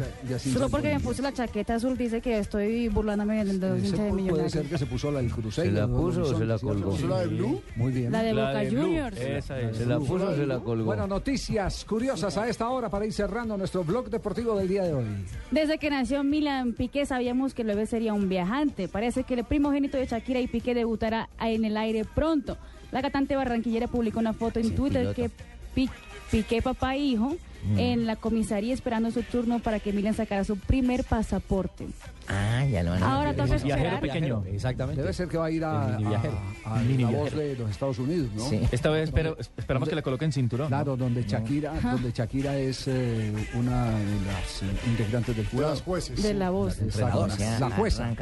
S42: Solo porque me puse la chaqueta azul dice que estoy burlándome de los hinchas de
S39: Puede
S42: Millonarios.
S39: ser que se puso la del Cruzeiro.
S43: ¿Se la puso o se la
S39: Sí,
S43: colgó?
S39: ¿Se la de Blue? Muy bien.
S42: La de Boca Juniors.
S4: esa es.
S43: ¿Se la puso o se la colgó?
S39: Bueno, noticias curiosas a esta hora para ir cerrando nuestro blog deportivo del día de hoy.
S42: Desde que nació Milan Piqué sabíamos que el bebé sería un viajante. Parece que el primogénito de Shakira y Piqué debutará en el aire pronto. La cantante barranquillera publicó una foto en Twitter que Pi- Piqué, papá e hijo,
S43: Mm.
S42: en la comisaría esperando su turno para que Milan sacara su primer pasaporte.
S43: Ah, ya lo van a
S42: Ahora toca esperar.
S4: pequeño.
S1: Exactamente.
S39: Debe ser que va a ir a,
S4: El mini
S39: a-
S4: viajero.
S39: a
S4: Mini
S39: la voz
S4: viajero.
S39: de los Estados Unidos, ¿no?
S43: Sí.
S4: Esta vez espero- esperamos que le coloquen cinturón.
S39: Claro, donde Shakira, donde Shakira es eh, una de las eh, integrantes del jurado.
S2: las jueces.
S42: De la voz.
S39: Exacto, la jueza.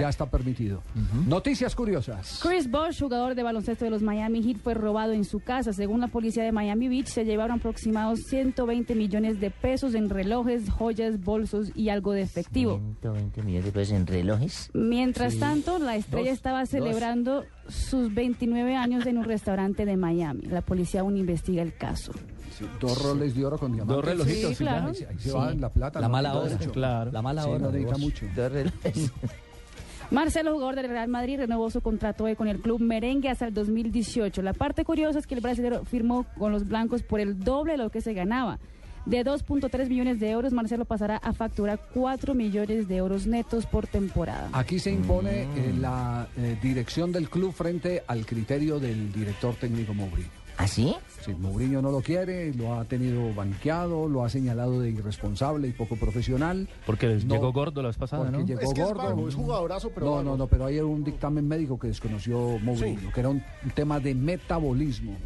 S39: Ya está permitido. Noticias curiosas.
S42: Chris Bosh, jugador de baloncesto de los Miami Heat, fue robado en su casa. Según la policía de Miami Beach, se llevaron aproximados 120 millones de pesos en relojes, joyas, bolsos y algo de efectivo.
S43: 120 millones de pesos en relojes.
S42: Mientras
S43: Sí.
S42: tanto, la estrella
S43: Dos,
S42: estaba
S43: dos.
S42: celebrando sus 29 años en un restaurante de Miami. La policía aún investiga el caso.
S39: Sí, dos roles de oro con diamantes.
S4: Dos relojitos,
S42: Sí, claro.
S39: Ahí se- va la plata.
S1: La
S39: no
S1: mala hora.
S39: mucho.
S4: Claro.
S1: La mala
S39: Sí,
S1: hora.
S39: no mucho.
S43: Dos relojes. (laughs)
S42: Marcelo, jugador del Real Madrid, renovó su contrato hoy con el club merengue hasta el 2018. La parte curiosa es que el brasileño firmó con los blancos por el doble de lo que se ganaba. De 2.3 millones de euros, Marcelo pasará a facturar 4 millones de euros netos por temporada.
S39: Aquí se impone eh, la eh, dirección del club frente al criterio del director técnico Mourinho.
S43: ¿Ah, sí?
S39: Sí, Mourinho no lo quiere, lo ha tenido banqueado, lo ha señalado de irresponsable y poco profesional.
S4: Porque
S39: No,
S4: llegó gordo la vez pasada,
S39: porque
S4: ¿no?
S39: llegó
S2: Es que es
S39: gordo.
S2: vago, es jugadorazo, pero
S39: no,
S2: vago.
S39: no, no, pero hay un dictamen médico que desconoció Mourinho, que era un, un tema de metabolismo.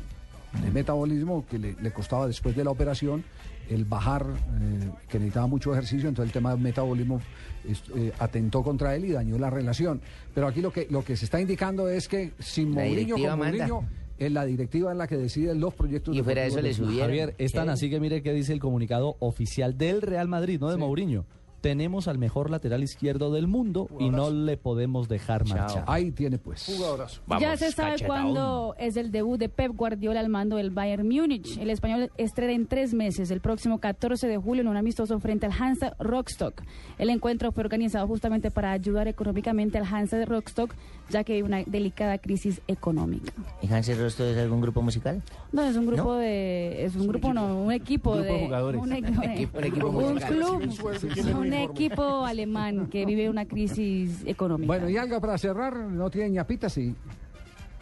S39: De metabolismo que le, le costaba después de la operación el bajar, eh, que necesitaba mucho ejercicio, entonces el tema del metabolismo eh, atentó contra él y dañó la relación. Pero aquí lo que, lo que se está indicando es que sin
S43: La
S39: Mourinho con. Mourinho, es la directiva en la que deciden los proyectos
S43: Y fuera de eso le subieron.
S1: Javier, es tan
S43: ¿Qué?
S1: así que mire qué dice el comunicado oficial del Real Madrid, no de Mourinho. Tenemos al mejor lateral izquierdo del mundo y no le podemos dejar marchar.
S39: Ahí tiene pues.
S2: Jugadorazo.
S42: ya se sabe cuándo es el debut de Pep Guardiola al mando del Bayern Múnich. El español estrena en tres meses, el próximo 14 de julio, en un amistoso frente al Hansa Rostock. El encuentro fue organizado justamente para ayudar económicamente al Hansa Rostock, ya que hay una delicada crisis económica.
S43: ¿Y Rostro es algún grupo musical?
S42: No, es un grupo de... Es un grupo, no, un equipo
S43: Grupo de
S42: de...
S43: jugadores.
S42: Un, (laughs) equipo,
S43: Un un
S42: club,
S43: y tienen
S42: un equipo alemán que vive una crisis económica.
S39: Bueno, y algo para cerrar, no tiene ñapita, sí.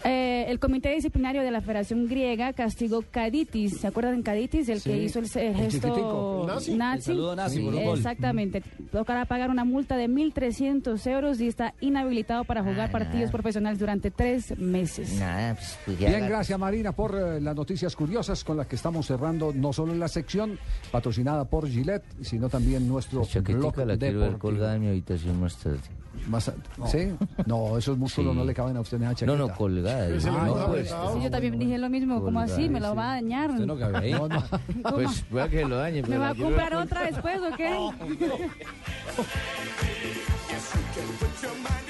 S42: Eh, el comité disciplinario de la Federación Griega castigó Caditis. ¿Se acuerdan de Caditis? El
S39: Sí,
S42: que hizo el, el
S39: el
S42: gesto
S39: chiquitico.
S2: ¿El nazi?
S42: nazi.
S1: El saludo nazi
S42: Sí,
S1: por un gol.
S42: Exactamente. Tocará pagar una multa de 1.300 euros y está inhabilitado para jugar
S43: Ah,
S42: partidos
S43: nada.
S42: profesionales durante tres meses.
S43: Nada, pues, pues
S39: Bien, gracias Marina por eh, las noticias curiosas con las que estamos cerrando no solo la sección patrocinada por Gillette, sino también nuestro
S43: La
S39: blog
S43: la quiero ver colgada en mi habitación más tarde.
S39: Más a- ¿Sí? No, esos músculos
S43: Sí.
S39: no le caben a usted en esa
S43: No, no, colgada no, pues,
S42: sí, yo también dije lo mismo, como así? ¿Me lo va a dañar?
S1: Usted no cabe ahí.
S39: No, no. (laughs)
S43: Pues voy a que lo dañe.
S42: ¿Me va a comprar otra después o qué? (laughs) (laughs)